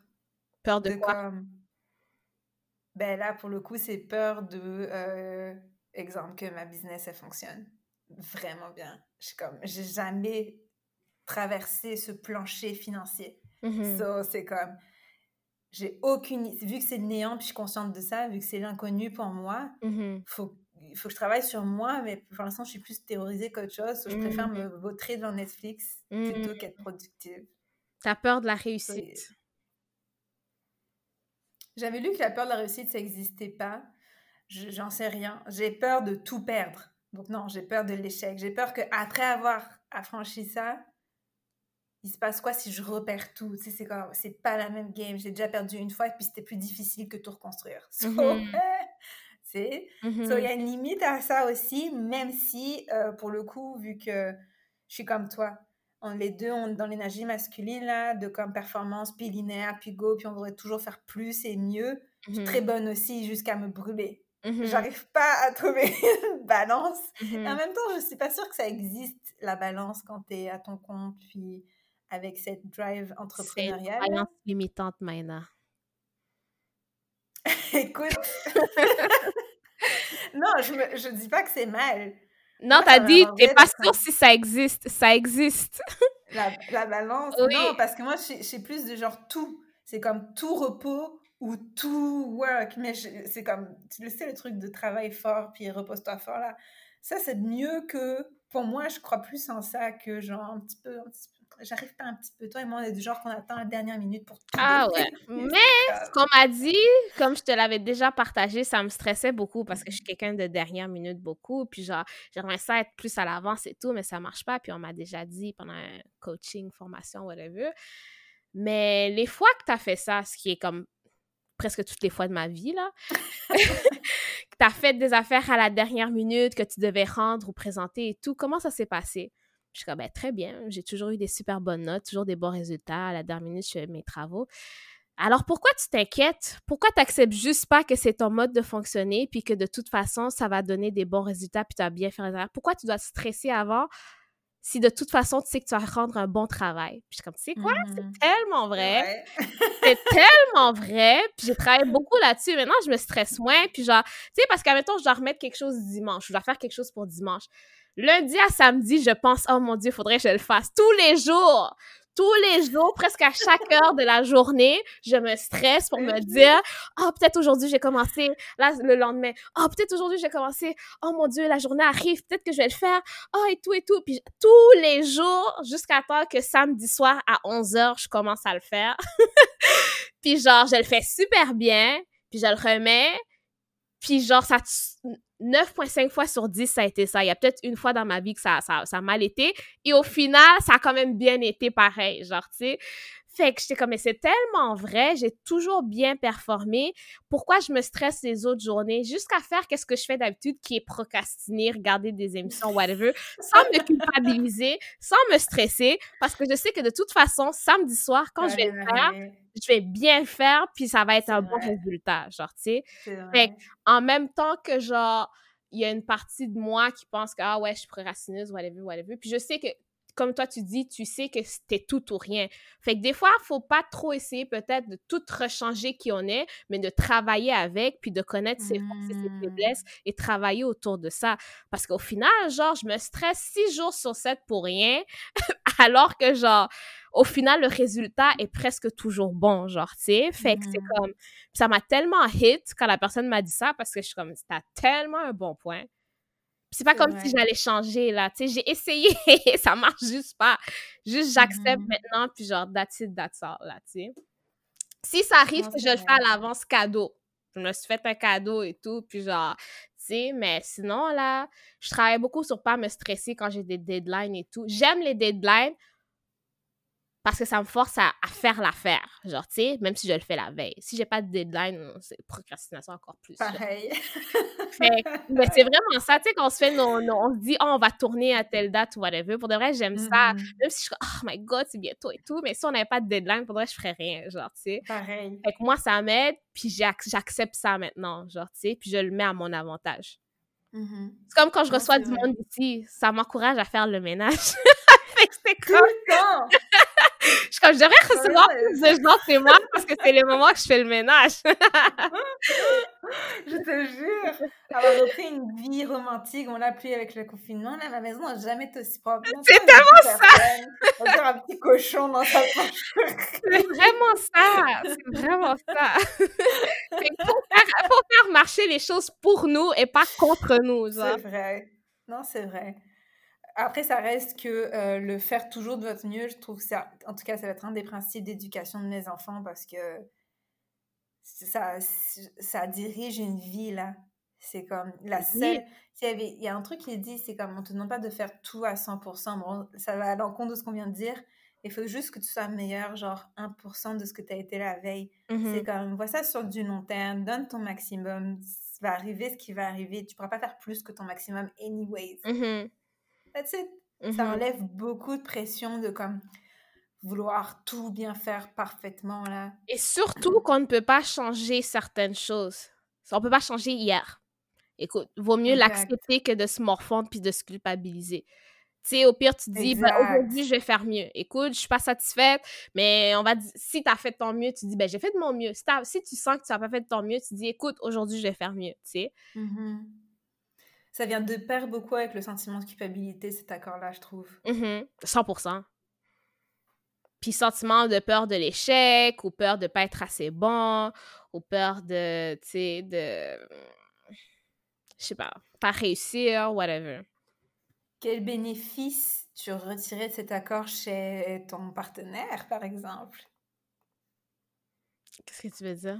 Peur de, quoi? Ben là, pour le coup, c'est peur de, euh, exemple, que ma business, elle fonctionne vraiment bien. Je comme, j'ai jamais traversé ce plancher financier. Mm c'est comme, j'ai aucune, vu que c'est le néant, puis je suis consciente de ça, vu que c'est l'inconnu pour moi, il faut il faut que je travaille sur moi, mais pour l'instant, je suis plus terrorisée qu'autre chose. Je préfère me mmh. vautrer devant Netflix plutôt mmh. qu'être productive. T'as peur de la réussite. J'avais lu que la peur de la réussite, ça n'existait pas. J'en sais rien. J'ai peur de tout perdre. Donc non, j'ai peur de l'échec. J'ai peur qu'après avoir affranchi ça, il se passe quoi si je repère tout? Tu sais, c'est comme, c'est pas la même game. J'ai déjà perdu une fois et puis c'était plus difficile que tout reconstruire. Mmh sais? il y a une limite à ça aussi, même si, euh, pour le coup, vu que je suis comme toi, on, les deux, on dans l'énergie masculine, là, de comme performance, puis linéaire, puis go, puis on devrait toujours faire plus et mieux. Je suis très bonne aussi jusqu'à me brûler. J'arrive pas à trouver une balance. en même temps, je suis pas sûre que ça existe, la balance, quand tu es à ton compte, puis avec cette drive entrepreneuriale. C'est une limitante, Maïna. Écoute, non, je ne je dis pas que c'est mal. Non, t'as dit, t'es pas sûr si ça existe. Ça existe. La, la balance. Non, parce que moi, je suis plus de genre tout. C'est comme tout repos ou tout work. Mais c'est comme, tu le sais, le truc de travail fort puis repose-toi fort là. Ça, c'est mieux que, pour moi, je crois plus en ça que genre un petit peu, un petit peu j'arrive pas un petit peu. Toi et moi, on est du genre qu'on attend la dernière minute pour tout. Ah ouais. Mais ce qu'on m'a dit, comme je te l'avais déjà partagé, ça me stressait beaucoup parce que je suis quelqu'un de dernière minute beaucoup. Puis genre, j'aimerais ça être plus à l'avance et tout, mais ça marche pas. Puis on m'a déjà dit pendant un coaching, formation, whatever. Mais les fois que tu as fait ça, ce qui est comme presque toutes les fois de ma vie, là, que tu as fait des affaires à la dernière minute que tu devais rendre ou présenter et tout, comment ça s'est passé? Je suis comme, ben, très bien, j'ai toujours eu des super bonnes notes, toujours des bons résultats. À la dernière minute, je fais mes travaux. Alors pourquoi tu t'inquiètes? Pourquoi tu n'acceptes juste pas que c'est ton mode de fonctionner, puis que de toute façon, ça va donner des bons résultats, puis tu vas bien les erreurs? Pourquoi tu dois stresser avant si de toute façon, tu sais que tu vas rendre un bon travail? Puis je suis comme, tu sais quoi? C'est mmh tellement vrai. c'est tellement vrai. Puis j'ai travaillé beaucoup là-dessus. Maintenant, je me stresse moins. Puis genre, tu sais, parce qu'à je dois remettre quelque chose dimanche. Je dois faire quelque chose pour dimanche. Lundi à samedi, je pense, oh mon Dieu, faudrait que je le fasse tous les jours. Tous les jours, presque à chaque heure de la journée, je me stresse pour me dire, oh, peut-être aujourd'hui j'ai commencé, là, le lendemain, oh, peut-être aujourd'hui j'ai commencé, oh mon Dieu, la journée arrive, peut-être que je vais le faire, oh, et tout, et tout. Puis tous les jours, jusqu'à temps que samedi soir à 11 heures, je commence à le faire. puis genre, je le fais super bien, puis je le remets, puis genre, ça 9,5 fois sur 10, ça a été ça. Il y a peut-être une fois dans ma vie que ça, ça, ça a mal été. Et au final, ça a quand même bien été pareil, genre, tu sais. Fait que j'étais comme, mais c'est tellement vrai, j'ai toujours bien performé. Pourquoi je me stresse les autres journées? Jusqu'à faire qu'est-ce que je fais d'habitude, qui est procrastiner, regarder des émissions, whatever, sans me culpabiliser, sans me stresser, parce que je sais que de toute façon, samedi soir, quand je vais le faire, je vais bien faire, puis ça va être un bon résultat, genre, tu sais. Fait en même temps que, genre, il y a une partie de moi qui pense que, ah ouais, je suis procrastineuse, whatever, whatever. Puis je sais que comme toi tu dis, tu sais que c'était tout ou rien. Fait que des fois, il faut pas trop essayer peut-être de tout rechanger qui on est, mais de travailler avec, puis de connaître ses forces et ses mmh. faiblesses et travailler autour de ça. Parce qu'au final, genre, je me stresse six jours sur sept pour rien, alors que genre, au final, le résultat est presque toujours bon, genre, tu sais. Fait que c'est mmh. comme, ça m'a tellement hit quand la personne m'a dit ça parce que je suis comme, t'as tellement un bon point. C'est pas comme si j'allais changer, là. Tu sais, j'ai essayé, ça marche juste pas. Juste, j'accepte mmh maintenant, puis genre, that's it, that's all, là, tu sais. Si ça arrive que je le fais à l'avance cadeau, je me suis fait un cadeau et tout, puis genre, tu sais, mais sinon, là, je travaille beaucoup sur pas me stresser quand j'ai des deadlines et tout. J'aime les deadlines, parce que ça me force à, faire l'affaire. Genre, tu sais, même si je le fais la veille. Si j'ai pas de deadline, c'est procrastination encore plus. Pareil. mais c'est vraiment ça, tu sais, qu'on se fait, on se dit, oh, on va tourner à telle date ou whatever. Pour de vrai, j'aime ça. Mm-hmm. Même si je suis oh my god, c'est bientôt et tout. Mais si on n'avait pas de deadline, pour de vrai, je ferais rien, genre, tu sais. Pareil. Fait que moi, ça m'aide, puis j'accepte ça maintenant, genre, tu sais, puis je le mets à mon avantage. Mm-hmm. C'est comme quand je reçois du monde ici, ça m'encourage à faire le ménage. fait que c'est comme... je, comme, je devrais recevoir plus de gens chez moi parce que c'est le moment que je fais le ménage. je te jure. Avoir repris une vie romantique, on l'a plus avec le confinement, là, ma maison n'a jamais été aussi propre. C'est tellement ça! On un petit cochon dans sa poche. c'est vraiment ça! C'est vraiment ça! pour, faire, pour faire marcher les choses pour nous et pas contre nous. C'est vrai. Non, c'est vrai. Après, ça reste que euh, le faire toujours de votre mieux, je trouve que ça, en tout cas, ça va être un des principes d'éducation de mes enfants parce que ça, ça dirige une vie, là. C'est comme la seule. Il y, il y a un truc qui est dit, c'est comme on te demande pas de faire tout à 100%. Bon, ça va à l'encontre de ce qu'on vient de dire. Il faut juste que tu sois meilleur, genre 1% de ce que tu as été la veille. Mmh C'est comme, vois ça sur du long terme, donne ton maximum. Ça va arriver ce qui va arriver. Tu pourras pas faire plus que ton maximum, anyways. Mmh That's it. Ça mmh enlève beaucoup de pression de comme vouloir tout bien faire parfaitement là. Et surtout qu'on ne peut pas changer certaines choses. On peut pas changer hier. Écoute, vaut mieux l'accepter que de se morfondre puis de se culpabiliser. Tu sais, au pire, tu dis, ben, aujourd'hui, je vais faire mieux. Écoute, je suis pas satisfaite, mais on va si tu as fait ton mieux, tu dis, ben, j'ai fait de mon mieux. Si, tu sens que tu n'as pas fait de ton mieux, tu dis, écoute, aujourd'hui, je vais faire mieux, tu sais. Mmh Ça vient de pair beaucoup avec le sentiment de culpabilité, cet accord-là, je trouve. 100%. Mmh puis sentiment de peur de l'échec, ou peur de pas être assez bon, ou peur de, tu sais, de, je sais pas, pas réussir, whatever. Quel bénéfice tu retirais de cet accord chez ton partenaire, par exemple? Qu'est-ce que tu veux dire?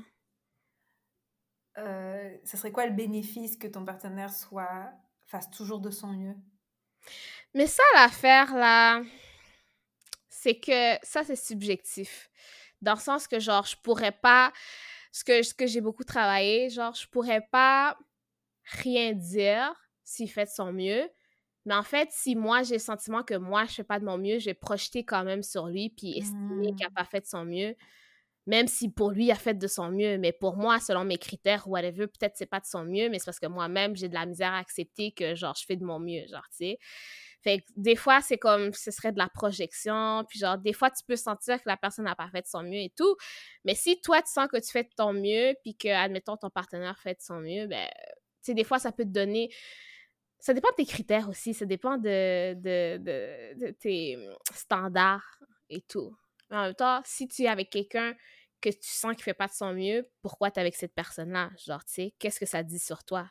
Euh, ce serait quoi le bénéfice que ton partenaire soit fasse toujours de son mieux? Mais ça, l'affaire, là, c'est que ça, c'est subjectif. Dans le sens que, genre, je pourrais pas. Ce que, ce que j'ai beaucoup travaillé, genre, je pourrais pas rien dire s'il fait de son mieux. Mais en fait, si moi, j'ai le sentiment que moi, je fais pas de mon mieux, je vais projeter quand même sur lui puis estimer qu'il a mmh. pas fait de son mieux. Même si pour lui, il a fait de son mieux. Mais pour moi, selon mes critères, whatever, peut-être c'est pas de son mieux, mais c'est parce que moi-même, j'ai de la misère à accepter que, genre, je fais de mon mieux, genre, tu sais. Fait des fois, c'est comme ce serait de la projection. Puis genre, des fois, tu peux sentir que la personne n'a pas fait de son mieux et tout. Mais si toi, tu sens que tu fais de ton mieux, puis que, admettons, ton partenaire fait de son mieux, ben, tu sais, des fois, ça peut te donner. Ça dépend de tes critères aussi. Ça dépend de, de, de, tes standards et tout. Mais en même temps, si tu es avec quelqu'un que tu sens qu'il fait pas de son mieux, pourquoi tu es avec cette personne-là? Genre, tu sais, qu'est-ce que ça dit sur toi?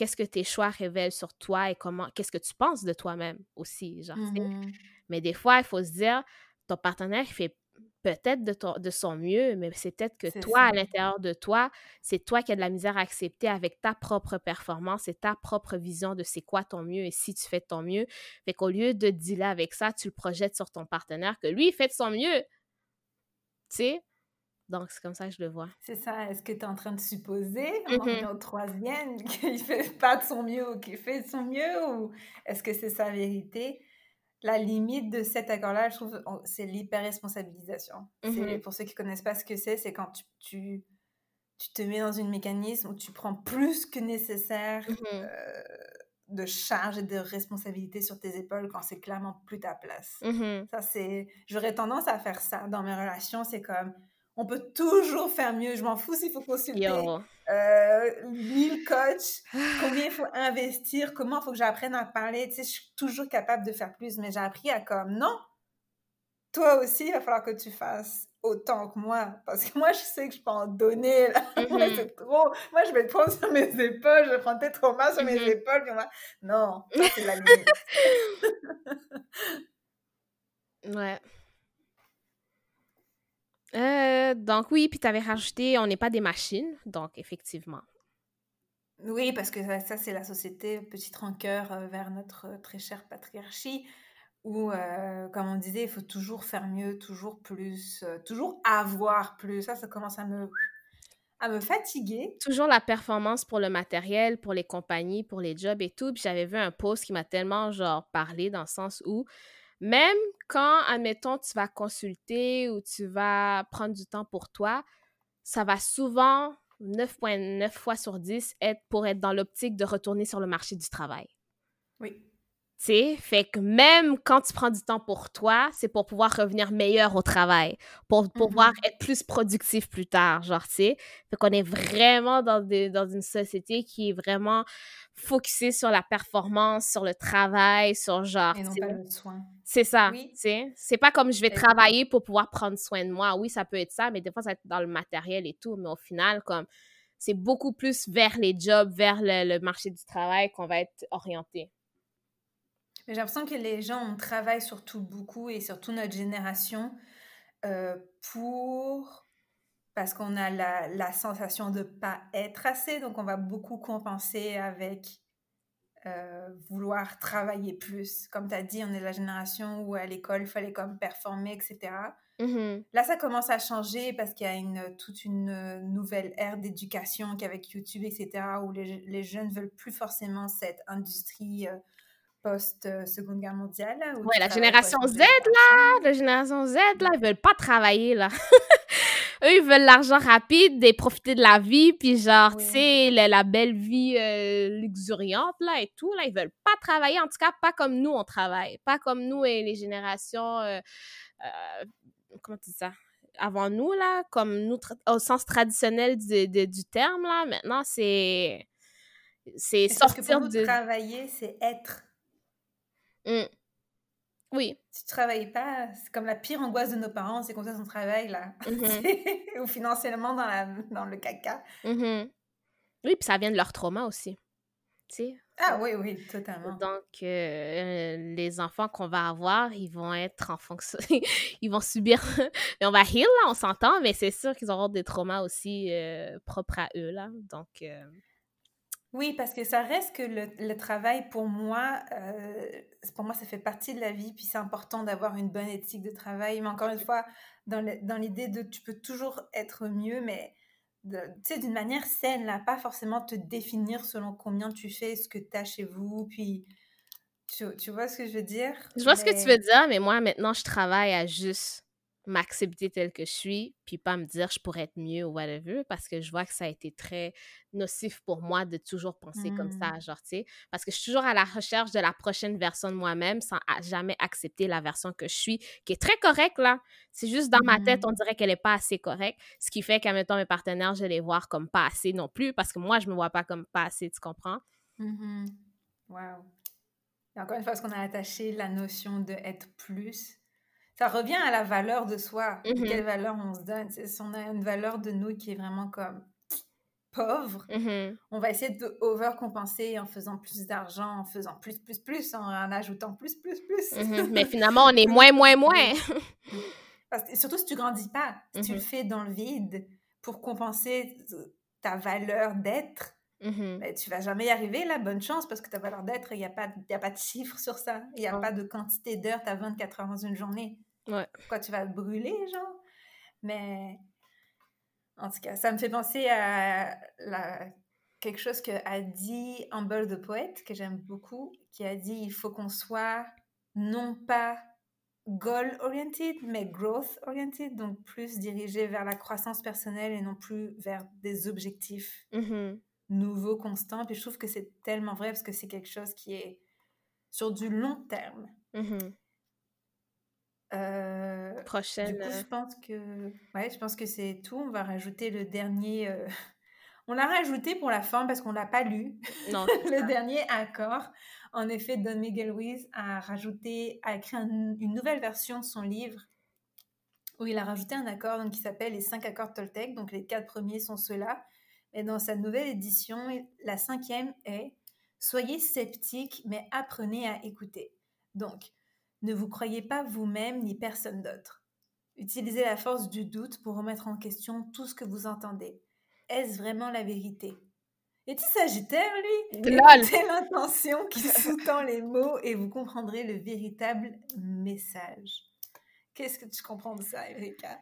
qu'est-ce que tes choix révèlent sur toi et comment, qu'est-ce que tu penses de toi-même aussi, genre, mmh Mais des fois, il faut se dire, ton partenaire fait peut-être de, de son mieux, mais c'est peut-être que toi, à l'intérieur de toi, c'est toi qui as de la misère à accepter avec ta propre performance et ta propre vision de c'est quoi ton mieux et si tu fais de ton mieux. Fait qu'au lieu de dealer avec ça, tu le projettes sur ton partenaire que lui, il fait de son mieux. Tu sais? Donc, c'est comme ça que je le vois. C'est ça. Est-ce que tu es en train de supposer, en mmh au troisième, qu'il fait pas de son mieux ou qu'il fait de son mieux ou est-ce que c'est sa vérité? La limite de cet accord-là, je trouve, c'est l'hyper-responsabilisation. Mmh pour ceux qui connaissent pas ce que c'est, c'est quand tu, tu, tu, te mets dans une mécanisme où tu prends plus que nécessaire mmh euh, de charge et de responsabilité sur tes épaules quand c'est clairement plus ta place. Ça, c'est... J'aurais tendance à faire ça dans mes relations. C'est comme on peut toujours faire mieux. Je m'en fous s'il faut consulter euh, mille coachs, combien il faut investir, comment il faut que j'apprenne à parler? Tu sais, je suis toujours capable de faire plus, mais j'ai appris à comme, non, toi aussi, il va falloir que tu fasses autant que moi. Parce que moi, je sais que je peux en donner. Là. Mm-hmm. c'est trop. Moi, je vais te prendre sur mes épaules, je vais prendre tes traumas sur mes mm-hmm. épaules. Puis moi... Non, c'est la limite. ouais. Euh, donc oui, puis tu avais rajouté, on n'est pas des machines, donc effectivement. Oui, parce que ça, c'est la société, petite rancœur euh, vers notre euh, très chère patriarchie, où, comme on disait, il faut toujours faire mieux, toujours plus, toujours avoir plus. Ça, ça commence à me, à me fatiguer. Toujours la performance pour le matériel, pour les compagnies, pour les jobs et tout. Puis j'avais vu un post qui m'a tellement, genre, parlé dans le sens où même quand, admettons, tu vas consulter ou tu vas prendre du temps pour toi, ça va souvent, 9.9 fois sur 10, être pour être dans l'optique de retourner sur le marché du travail. Oui. Sais, fait que même quand tu prends du temps pour toi, c'est pour pouvoir revenir meilleur au travail, pour pouvoir mm-hmm. être plus productif plus tard, genre, tu sais. Fait qu'on est vraiment dans, dans une société qui est vraiment focusée sur la performance, sur le travail, sur genre... Et non pas le soin. C'est ça, tu sais. C'est pas comme je vais travailler pour pouvoir prendre soin de moi. Oui, ça peut être ça, mais des fois, ça va être dans le matériel et tout. Mais au final, comme c'est beaucoup plus vers les jobs, vers le marché du travail qu'on va être orienté. J'ai l'impression que les gens, on travaille surtout beaucoup et surtout notre génération euh, pour parce qu'on a la, la, sensation de pas être assez, donc on va beaucoup compenser avec euh, vouloir travailler plus. Comme tu as dit, on est la génération où à l'école, il fallait comme performer, etc. Mm-hmm. Là, ça commence à changer parce qu'il y a une, toute une nouvelle ère d'éducation qu'avec YouTube, etc., où les, les, jeunes veulent plus forcément cette industrie euh, post-Seconde Guerre mondiale. Oui, la génération Z, là, la génération Z, là, ils veulent pas travailler, là. Eux, ils veulent l'argent rapide et profiter de la vie, puis genre, tu sais, la, belle vie euh, luxuriante, là, et tout, là, ils veulent pas travailler, en tout cas, pas comme nous, on travaille. Pas comme nous et les générations, euh, euh, comment tu dis ça? Avant nous, là, comme nous, au sens traditionnel du, du terme, là, maintenant, c'est... C'est sortir que de... travailler, c'est être Mmh. Oui. Si tu travailles pas, c'est comme la pire angoisse de nos parents, c'est qu'on fait son travail, là. Mmh Ou financièrement dans, la, dans le caca. Mmh oui, puis ça vient de leur trauma aussi. sais. Ah oui, oui, totalement. Donc, euh, les enfants qu'on va avoir, ils vont être en fonction... ils vont subir... mais on va heal, là, on s'entend, mais c'est sûr qu'ils auront des traumas aussi euh, propres à eux, là. Donc... Euh, oui, parce que ça reste que le, travail, pour moi, euh, pour moi, ça fait partie de la vie, puis c'est important d'avoir une bonne éthique de travail. Mais encore une fois, dans l'idée de tu peux toujours être mieux, mais tu sais, d'une manière saine, là, pas forcément te définir selon combien tu fais ce que tu as chez vous, puis tu, tu, vois ce que je veux dire? Je vois ce que tu veux dire, mais moi, maintenant, je travaille à juste m'accepter telle que je suis, puis pas me dire je pourrais être mieux ou whatever, parce que je vois que ça a été très nocif pour moi de toujours penser comme ça, mmh. genre, tu sais, parce que je suis toujours à la recherche de la prochaine version de moi-même sans jamais accepter la version que je suis, qui est très correcte, là. C'est juste dans ma tête, mmh. on dirait qu'elle est pas assez correcte, ce qui fait qu'à même temps, mes partenaires, je les voir comme pas assez non plus, parce que moi, je me vois pas comme pas assez, tu comprends? Mmh wow. Et encore une fois, parce qu'on a attaché la notion de être plus ça revient à la valeur de soi. Mmh quelle valeur on se donne? Si on a une valeur de nous qui est vraiment comme pauvre, mmh on va essayer de overcompenser en faisant plus d'argent, en faisant plus, plus, plus, en, ajoutant plus, plus, plus. Mmh mais finalement, on est moins, moins, moins. Parce que, surtout si tu grandis pas, si tu le fais dans le vide pour compenser ta valeur d'être, ben, tu vas jamais y arriver, la bonne chance, parce que ta valeur d'être, il n'y a, pas, a pas de chiffre sur ça. Il n'y a pas de quantité d'heures, tu as 24 heures dans une journée. Ouais. Quoi, tu vas brûler, genre? Mais en tout cas, ça me fait penser à la... quelque chose que a dit Amber the Poète, que j'aime beaucoup, qui a dit il faut qu'on soit non pas goal-oriented, mais growth-oriented, donc plus dirigé vers la croissance personnelle et non plus vers des objectifs mm-hmm. nouveaux, constants. Puis je trouve que c'est tellement vrai parce que c'est quelque chose qui est sur du long terme. Mm-hmm. Euh, Prochaine. Du coup, je pense que, ouais, je pense que c'est tout. On va rajouter le dernier. Euh, on l'a rajouté pour la fin parce qu'on l'a pas lu. Non. le dernier accord. En effet, Don Miguel Ruiz a rajouté, a écrit une nouvelle version de son livre où il a rajouté un accord donc, qui s'appelle les cinq accords Toltec. Donc les quatre premiers sont ceux-là. Et dans sa nouvelle édition, la cinquième est Soyez sceptiques, mais apprenez à écouter. Donc, ne vous croyez pas vous-même ni personne d'autre. Utilisez la force du doute pour remettre en question tout ce que vous entendez. Est-ce vraiment la vérité? Est-il sagittaire, lui? Écoutez l'intention qui sous-tend les mots et vous comprendrez le véritable message. Qu'est-ce que tu comprends de ça, Erika?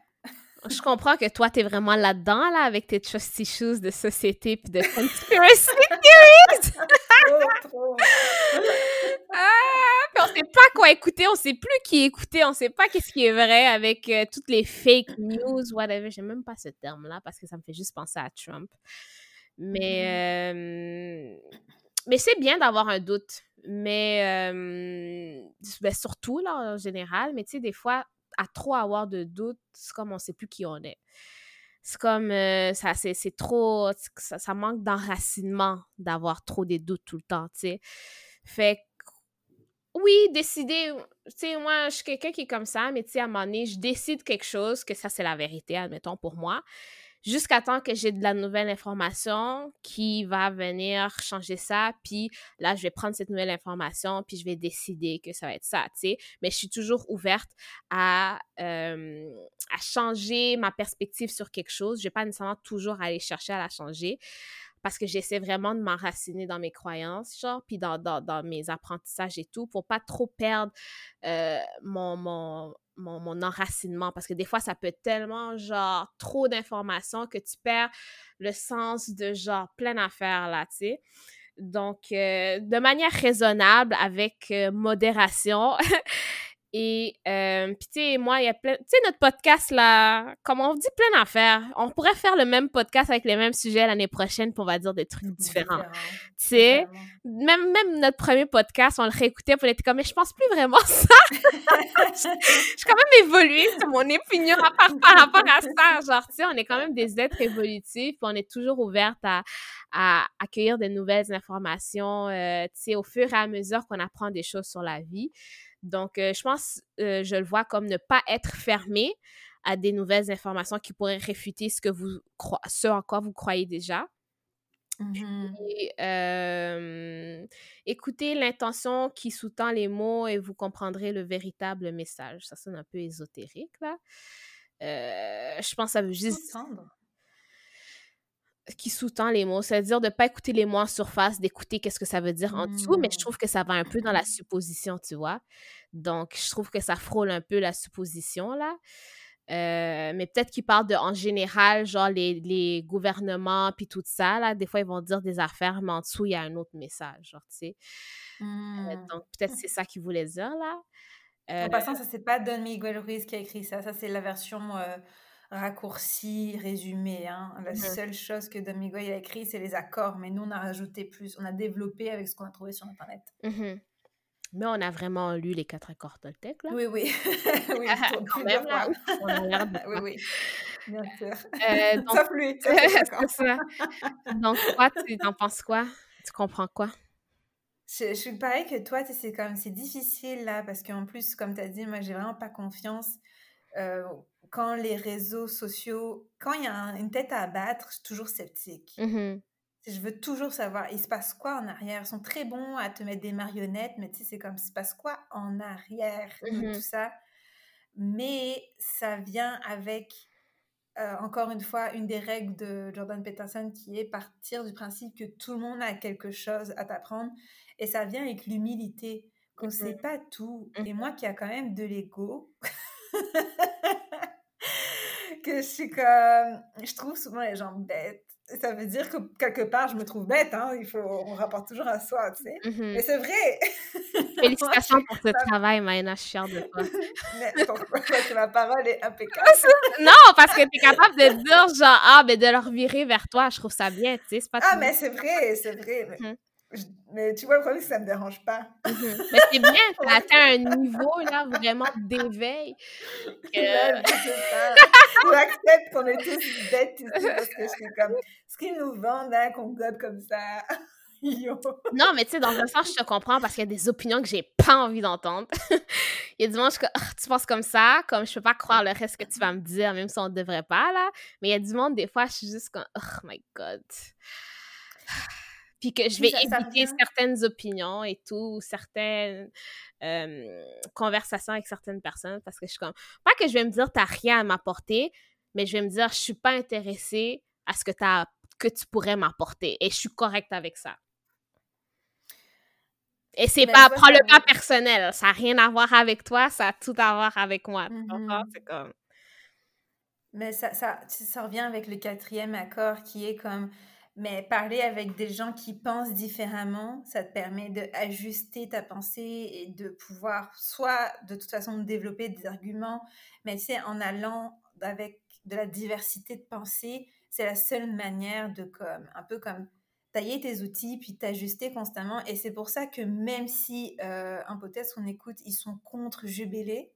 Je comprends que toi, t'es vraiment là-dedans, là, avec tes trusty shoes de société puis de conspiracy theories! trop, trop! ah, sait pas quoi écouter, on sait plus qui écouter, on sait pas qu'est-ce qui est vrai avec euh, toutes les fake news, whatever. J'aime même pas ce terme-là parce que ça me fait juste penser à Trump. Mais, mm-hmm. euh, mais c'est bien d'avoir un doute. Mais ben, surtout, là, en général, mais tu sais, des fois, à trop avoir de doutes, c'est comme on sait plus qui on est. C'est comme, ça, c'est trop, ça, ça manque d'enracinement d'avoir trop des doutes tout le temps, tu sais. Fait oui, décider, tu sais, moi, je suis quelqu'un qui est comme ça, mais tu sais, à un moment donné, je décide quelque chose, que ça, c'est la vérité, admettons, pour moi jusqu'à temps que j'ai de la nouvelle information qui va venir changer ça. Puis là, je vais prendre cette nouvelle information, puis je vais décider que ça va être ça, tu sais. Mais je suis toujours ouverte à, à changer ma perspective sur quelque chose. Je vais pas nécessairement toujours aller chercher à la changer parce que j'essaie vraiment de m'enraciner dans mes croyances, genre, puis dans, dans, dans, mes apprentissages et tout, pour pas trop perdre mon, mon, mon, enracinement parce que des fois, ça peut être tellement, genre, trop d'informations que tu perds le sens de, genre, plein d'affaires, là, tu sais. Donc, euh, de manière raisonnable, avec euh, modération, Et, euh, puis, tu sais, moi, il y a plein. Tu sais, notre podcast, là, comme on dit plein d'affaires, on pourrait faire le même podcast avec les mêmes sujets l'année prochaine, pour on va dire des trucs différents. Tu sais, même, même notre premier podcast, on le réécoutait, on était comme, mais je pense plus vraiment ça. J'ai quand même évolué sur mon opinion par, par rapport à ça. Genre, tu sais, on est quand même des êtres évolutifs, puis on est toujours ouverte à, à accueillir de nouvelles informations, euh, tu sais, au fur et à mesure qu'on apprend des choses sur la vie. Donc, euh, je pense, euh, je le vois comme ne pas être fermé à des nouvelles informations qui pourraient réfuter ce, que vous ce en quoi vous croyez déjà. Mmh euh, écoutez l'intention qui sous-tend les mots et vous comprendrez le véritable message. Ça sonne un peu ésotérique, là. je pense que ça veut juste qui sous-tend les mots. C'est-à-dire de ne pas écouter les mots en surface, d'écouter qu'est-ce que ça veut dire en dessous, mais je mmh. trouve que ça va un peu dans la supposition, tu vois? Donc, je trouve que ça frôle un peu la supposition, là. Euh, mais peut-être qu'ils parlent de, en général, genre les, les gouvernements, puis tout ça, là. Des fois, ils vont dire des affaires, mais en dessous, il y a un autre message, genre, tu sais? Euh, mmh. donc, peut-être c'est ça qu'ils voulaient dire, là. En passant, ça, c'est pas Don Miguel Ruiz qui a écrit ça. Ça, c'est la version raccourci, résumé. Hein. La mmh seule chose que Miguel a écrit, c'est les accords, mais nous, on a rajouté plus, on a développé avec ce qu'on a trouvé sur Internet. Mmh mais on a vraiment lu les quatre accords Toltec, là. Oui, oui. oui, quand même, là. On a l'air de... oui, oui. Bien sûr. Euh, donc... Sauf lui. ça. Donc, toi, tu en penses quoi? Tu comprends quoi? Je, je suis pareil que toi, c'est comme c'est difficile là parce qu'en plus, comme tu as dit, moi j'ai vraiment pas confiance. Euh, quand les réseaux sociaux, quand il y a une tête à abattre, je suis toujours sceptique. Mmh je veux toujours savoir, il se passe quoi en arrière? Ils sont très bons à te mettre des marionnettes, mais tu sais, c'est comme, il se passe quoi en arrière de mmh tout ça? Mais ça vient avec, euh, encore une fois, une des règles de Jordan Peterson qui est partir du principe que tout le monde a quelque chose à t'apprendre. Et ça vient avec l'humilité, qu'on ne sait mmh pas tout. Et moi qui a quand même de l'ego, que je suis comme, je trouve souvent les gens bêtes. Ça veut dire que quelque part, je me trouve bête, hein. Il faut, on rapporte toujours à soi, tu sais. Mm-hmm. Mais c'est vrai. Félicitations pour ce travail, Maïna, je suis fière de toi. Mais pourquoi ma parole est impeccable? non, parce que tu es capable de dire, genre, ah, mais de leur virer vers toi, je trouve ça bien, tu sais. Ah, mais c'est vrai, c'est vrai. Mais tu vois, le problème, c'est que ça ne me dérange pas. Mhm. Mais c'est bien, as atteint un niveau là, vraiment d'éveil. Que... J'accepte qu'on est tous bêtes ici parce que je suis comme. Ce qu'ils nous vendent, hein, qu'on gobe comme ça. non, mais tu sais, dans un sens, je te comprends parce qu'il y a des opinions que j'ai pas envie d'entendre. il y a du monde, que ah, tu penses comme ça, comme je peux pas croire le reste que tu vas me dire, même si on ne devrait pas, là. Mais il y a du monde, des fois, je suis juste comme, oh my god puis que je vais éviter certaines opinions et tout, certaines conversations avec certaines personnes parce que je suis comme pas que je vais me dire t'as rien à m'apporter, mais je vais me dire je suis pas intéressée à ce que as, que tu pourrais m'apporter et je suis correcte avec ça. Et c'est ben, pas, prends le pas personnel, ça n'a rien à voir avec toi, ça a tout à voir avec moi. Mmh c'est comme... Mais ça, ça, ça revient avec le quatrième accord qui est comme mais parler avec des gens qui pensent différemment, ça te permet d'ajuster ta pensée et de pouvoir soit de toute façon développer des arguments, mais tu sais, en allant avec de la diversité de pensée, c'est la seule manière de comme, un peu comme tailler tes outils, puis t'ajuster constamment. Et c'est pour ça que même si euh, un podcast qu'on écoute, ils sont contre Jubilé,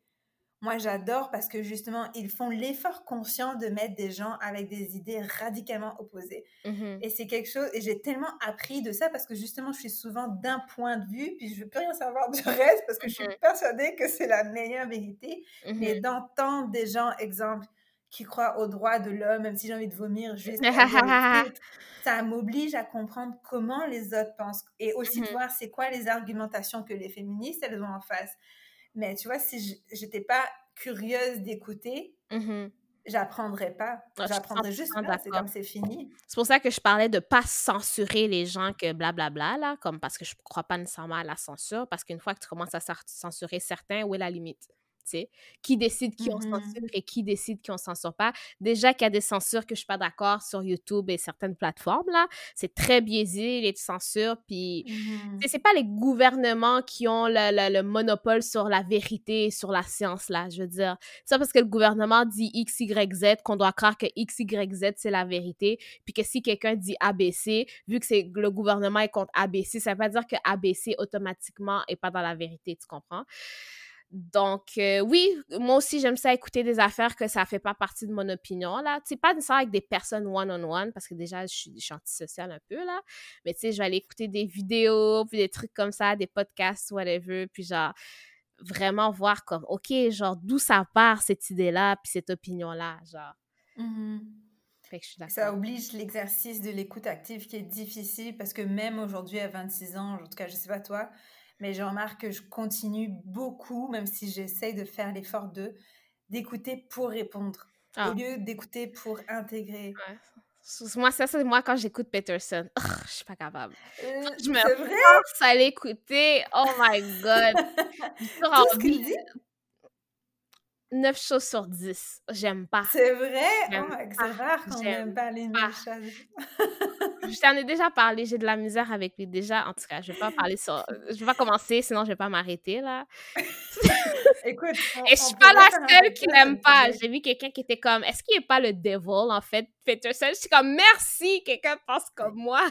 moi j'adore parce que justement, ils font l'effort conscient de mettre des gens avec des idées radicalement opposées. Mhm. Et c'est quelque chose, et j'ai tellement appris de ça parce que justement, je suis souvent d'un point de vue, puis je veux plus rien savoir du reste parce que je suis Mhm. persuadée que c'est la meilleure vérité. Mais Mhm. d'entendre des gens, exemple, qui croient aux droits de l'homme, même si j'ai envie de vomir juste ça m'oblige à comprendre comment les autres pensent et aussi de Mhm. voir c'est quoi les argumentations que les féministes elles ont en face. Mais tu vois, si j'étais pas curieuse d'écouter, Mhm. j'apprendrais pas. Ah, J'apprendrais juste 100% pas. C'est comme c'est fini. C'est pour ça que je parlais de pas censurer les gens que blablabla, là, comme parce que je crois pas nécessairement à la censure, parce qu'une fois que tu commences à censurer certains, où est la limite? Qui décide qui on Mhm. censure et qui décide qui on censure pas. Déjà qu'il y a des censures que je suis pas d'accord sur YouTube et certaines plateformes, là, c'est très biaisé, les censures, puis tu sais, c'est pas les gouvernements qui ont le, le- le monopole sur la vérité, sur la science, là, je veux dire. C'est parce que le gouvernement dit X, Y, Z qu'on doit croire que X, Y, Z, c'est la vérité, puis que si quelqu'un dit ABC, vu que c'est le gouvernement est contre ABC, ça veut pas dire que ABC, automatiquement, est pas dans la vérité, tu comprends? Donc, euh, oui, moi aussi, j'aime ça écouter des affaires que ça fait pas partie de mon opinion, là. Tu sais, pas nécessairement avec des personnes one-on-one, parce que déjà, je suis, je suis antisociale un peu, là. Mais tu sais, je vais aller écouter des vidéos, puis des trucs comme ça, des podcasts, whatever, puis genre, vraiment voir comme, OK, genre, d'où ça part, cette idée-là, puis cette opinion-là, genre. Fait que je suis Ça oblige l'exercice de l'écoute active qui est difficile parce que même aujourd'hui à 26 ans, en tout cas je sais pas toi, mais je remarque que je continue beaucoup, même si j'essaye de faire l'effort de d'écouter pour répondre Ah. au lieu d'écouter pour intégrer. Ouais. Moi, ça, c'est moi quand j'écoute Peterson. Ugh, je suis pas capable. Euh, Je me force à l'écouter. Oh my god. Tout ce qu'il dit, 9 choses sur 10. J'aime pas. c'est vrai? Oh c'est rare qu'on n'aime pas les pas. mêmes choses. Je t'en ai déjà parlé, j'ai de la misère avec lui déjà. En tout cas, je vais pas parler sur. Je vais pas commencer, sinon je vais pas m'arrêter là. Écoute, on, Et je suis pas la seule qui l'aime pas. J'ai vu quelqu'un qui était comme, est-ce qu'il est pas le devil en fait, Peterson? Je suis comme, merci, quelqu'un pense comme moi.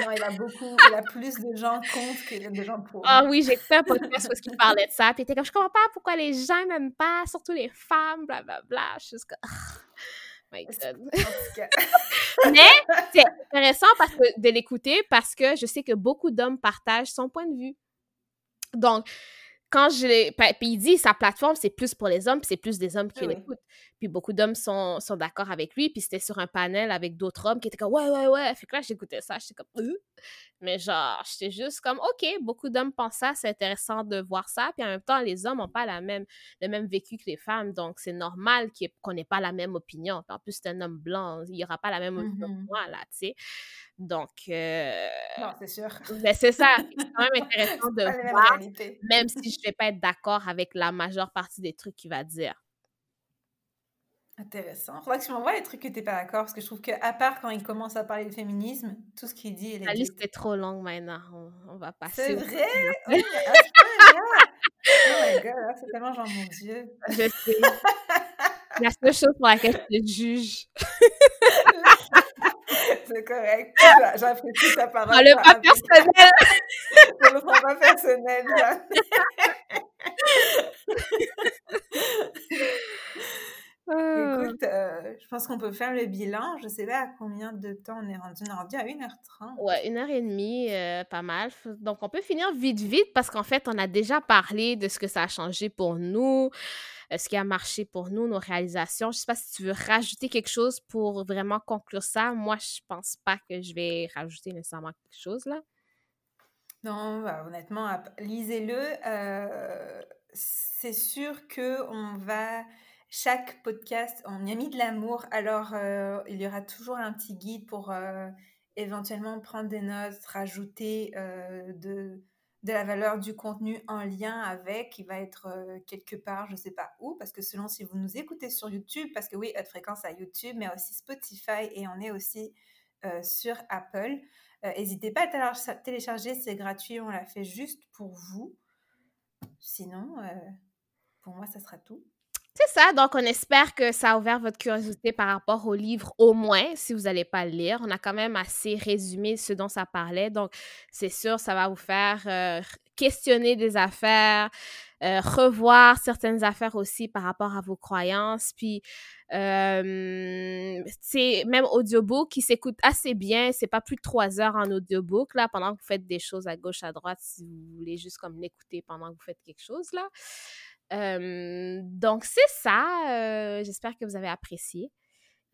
Non, il a beaucoup, il a plus de gens contre que de gens pour. Ah oui, j'ai écouté un podcast où il parlait de ça, puis il était comme, je comprends pas pourquoi les gens m'aiment pas, surtout les femmes, blablabla. Je suis juste comme, ah, my god. Mais c'est intéressant parce que, de l'écouter parce que je sais que beaucoup d'hommes partagent son point de vue. Donc, quand je l'ai. Puis il dit sa plateforme, c'est plus pour les hommes, puis c'est plus des hommes qui oui. l'écoutent. Puis beaucoup d'hommes sont, sont d'accord avec lui. Puis c'était sur un panel avec d'autres hommes qui étaient comme ouais, ouais, ouais. Fait que là, j'écoutais ça, j'étais comme Euh? Mais genre, j'étais juste comme OK, beaucoup d'hommes pensent ça, c'est intéressant de voir ça. Puis en même temps, les hommes n'ont pas la même, le même vécu que les femmes. Donc c'est normal qu'on n'ait pas la même opinion. En plus, c'est un homme blanc, il n'y aura pas la même opinion que Mhm. moi, là, tu sais. Donc, euh, Non, c'est sûr. ben, c'est ça. C'est quand même intéressant de voir même si je vais pas être d'accord avec la majeure partie des trucs qu'il va dire. Intéressant. Faudra que tu m'envoies les trucs que t'es pas d'accord, parce que je trouve qu'à part quand il commence à parler de féminisme, tout ce qu'il dit est La liste est trop longue maintenant. On, on va passer. C'est vrai? Oh, mais à ce point-là! Oh my god, là, c'est tellement genre mon Dieu. Je sais. La seule chose pour laquelle je te juge. C'est correct. J'a- J'apprécie ta parole. Prends-le pas avec- personnel. Je le pas personnel. Euh, Écoute, euh, je pense qu'on peut faire le bilan. Je sais pas à combien de temps on est rendu. On est rendu à 1h30. Ouais, une heure et demie, euh, pas mal. Donc, on peut finir vite, vite, parce qu'en fait, on a déjà parlé de ce que ça a changé pour nous, euh, ce qui a marché pour nous, nos réalisations. Je sais pas si tu veux rajouter quelque chose pour vraiment conclure ça. Moi, je pense pas que je vais rajouter nécessairement quelque chose, là. Non, bah, honnêtement, lisez-le. Euh, c'est sûr que on va chaque podcast, on y a mis de l'amour. Alors, euh, il y aura toujours un petit guide pour euh, éventuellement prendre des notes, rajouter euh, de, la valeur du contenu en lien avec, qui va être quelque part, je sais pas où, parce que selon si vous nous écoutez sur YouTube, parce que oui, Haute Fréquence à YouTube, mais aussi Spotify et on est aussi sur Apple. N'hésitez pas à télécharger- c'est gratuit, on l'a fait juste pour vous. Sinon, pour moi, ça sera tout. C'est ça, donc on espère que ça a ouvert votre curiosité par rapport au livre, au moins, si vous n'allez pas le lire. On a quand même assez résumé ce dont ça parlait, donc c'est sûr, ça va vous faire euh, questionner des affaires, euh, revoir certaines affaires aussi par rapport à vos croyances, puis c'est même audiobook qui s'écoute assez bien, c'est pas plus de trois heures en audiobook, là, pendant que vous faites des choses à gauche, à droite, si vous voulez juste comme l'écouter pendant que vous faites quelque chose, là donc, c'est ça. J'espère que vous avez apprécié.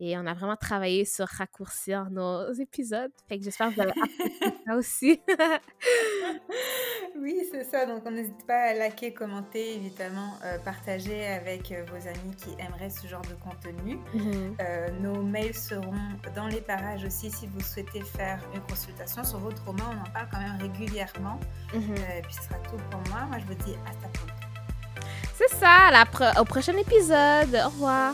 Et on a vraiment travaillé sur raccourcir nos épisodes. Fait que j'espère que vous avez apprécié ça aussi. oui, c'est ça. Donc, on n'hésite pas à liker, commenter, évidemment, partager avec vos amis qui aimeraient ce genre de contenu. Mmh nos mails seront dans les parages aussi si vous souhaitez faire une consultation sur votre roman. On en parle quand même régulièrement. Mmh et puis, ce sera tout pour moi. Moi, je vous dis à ta prochaine. C'est ça, au prochain épisode. Au revoir.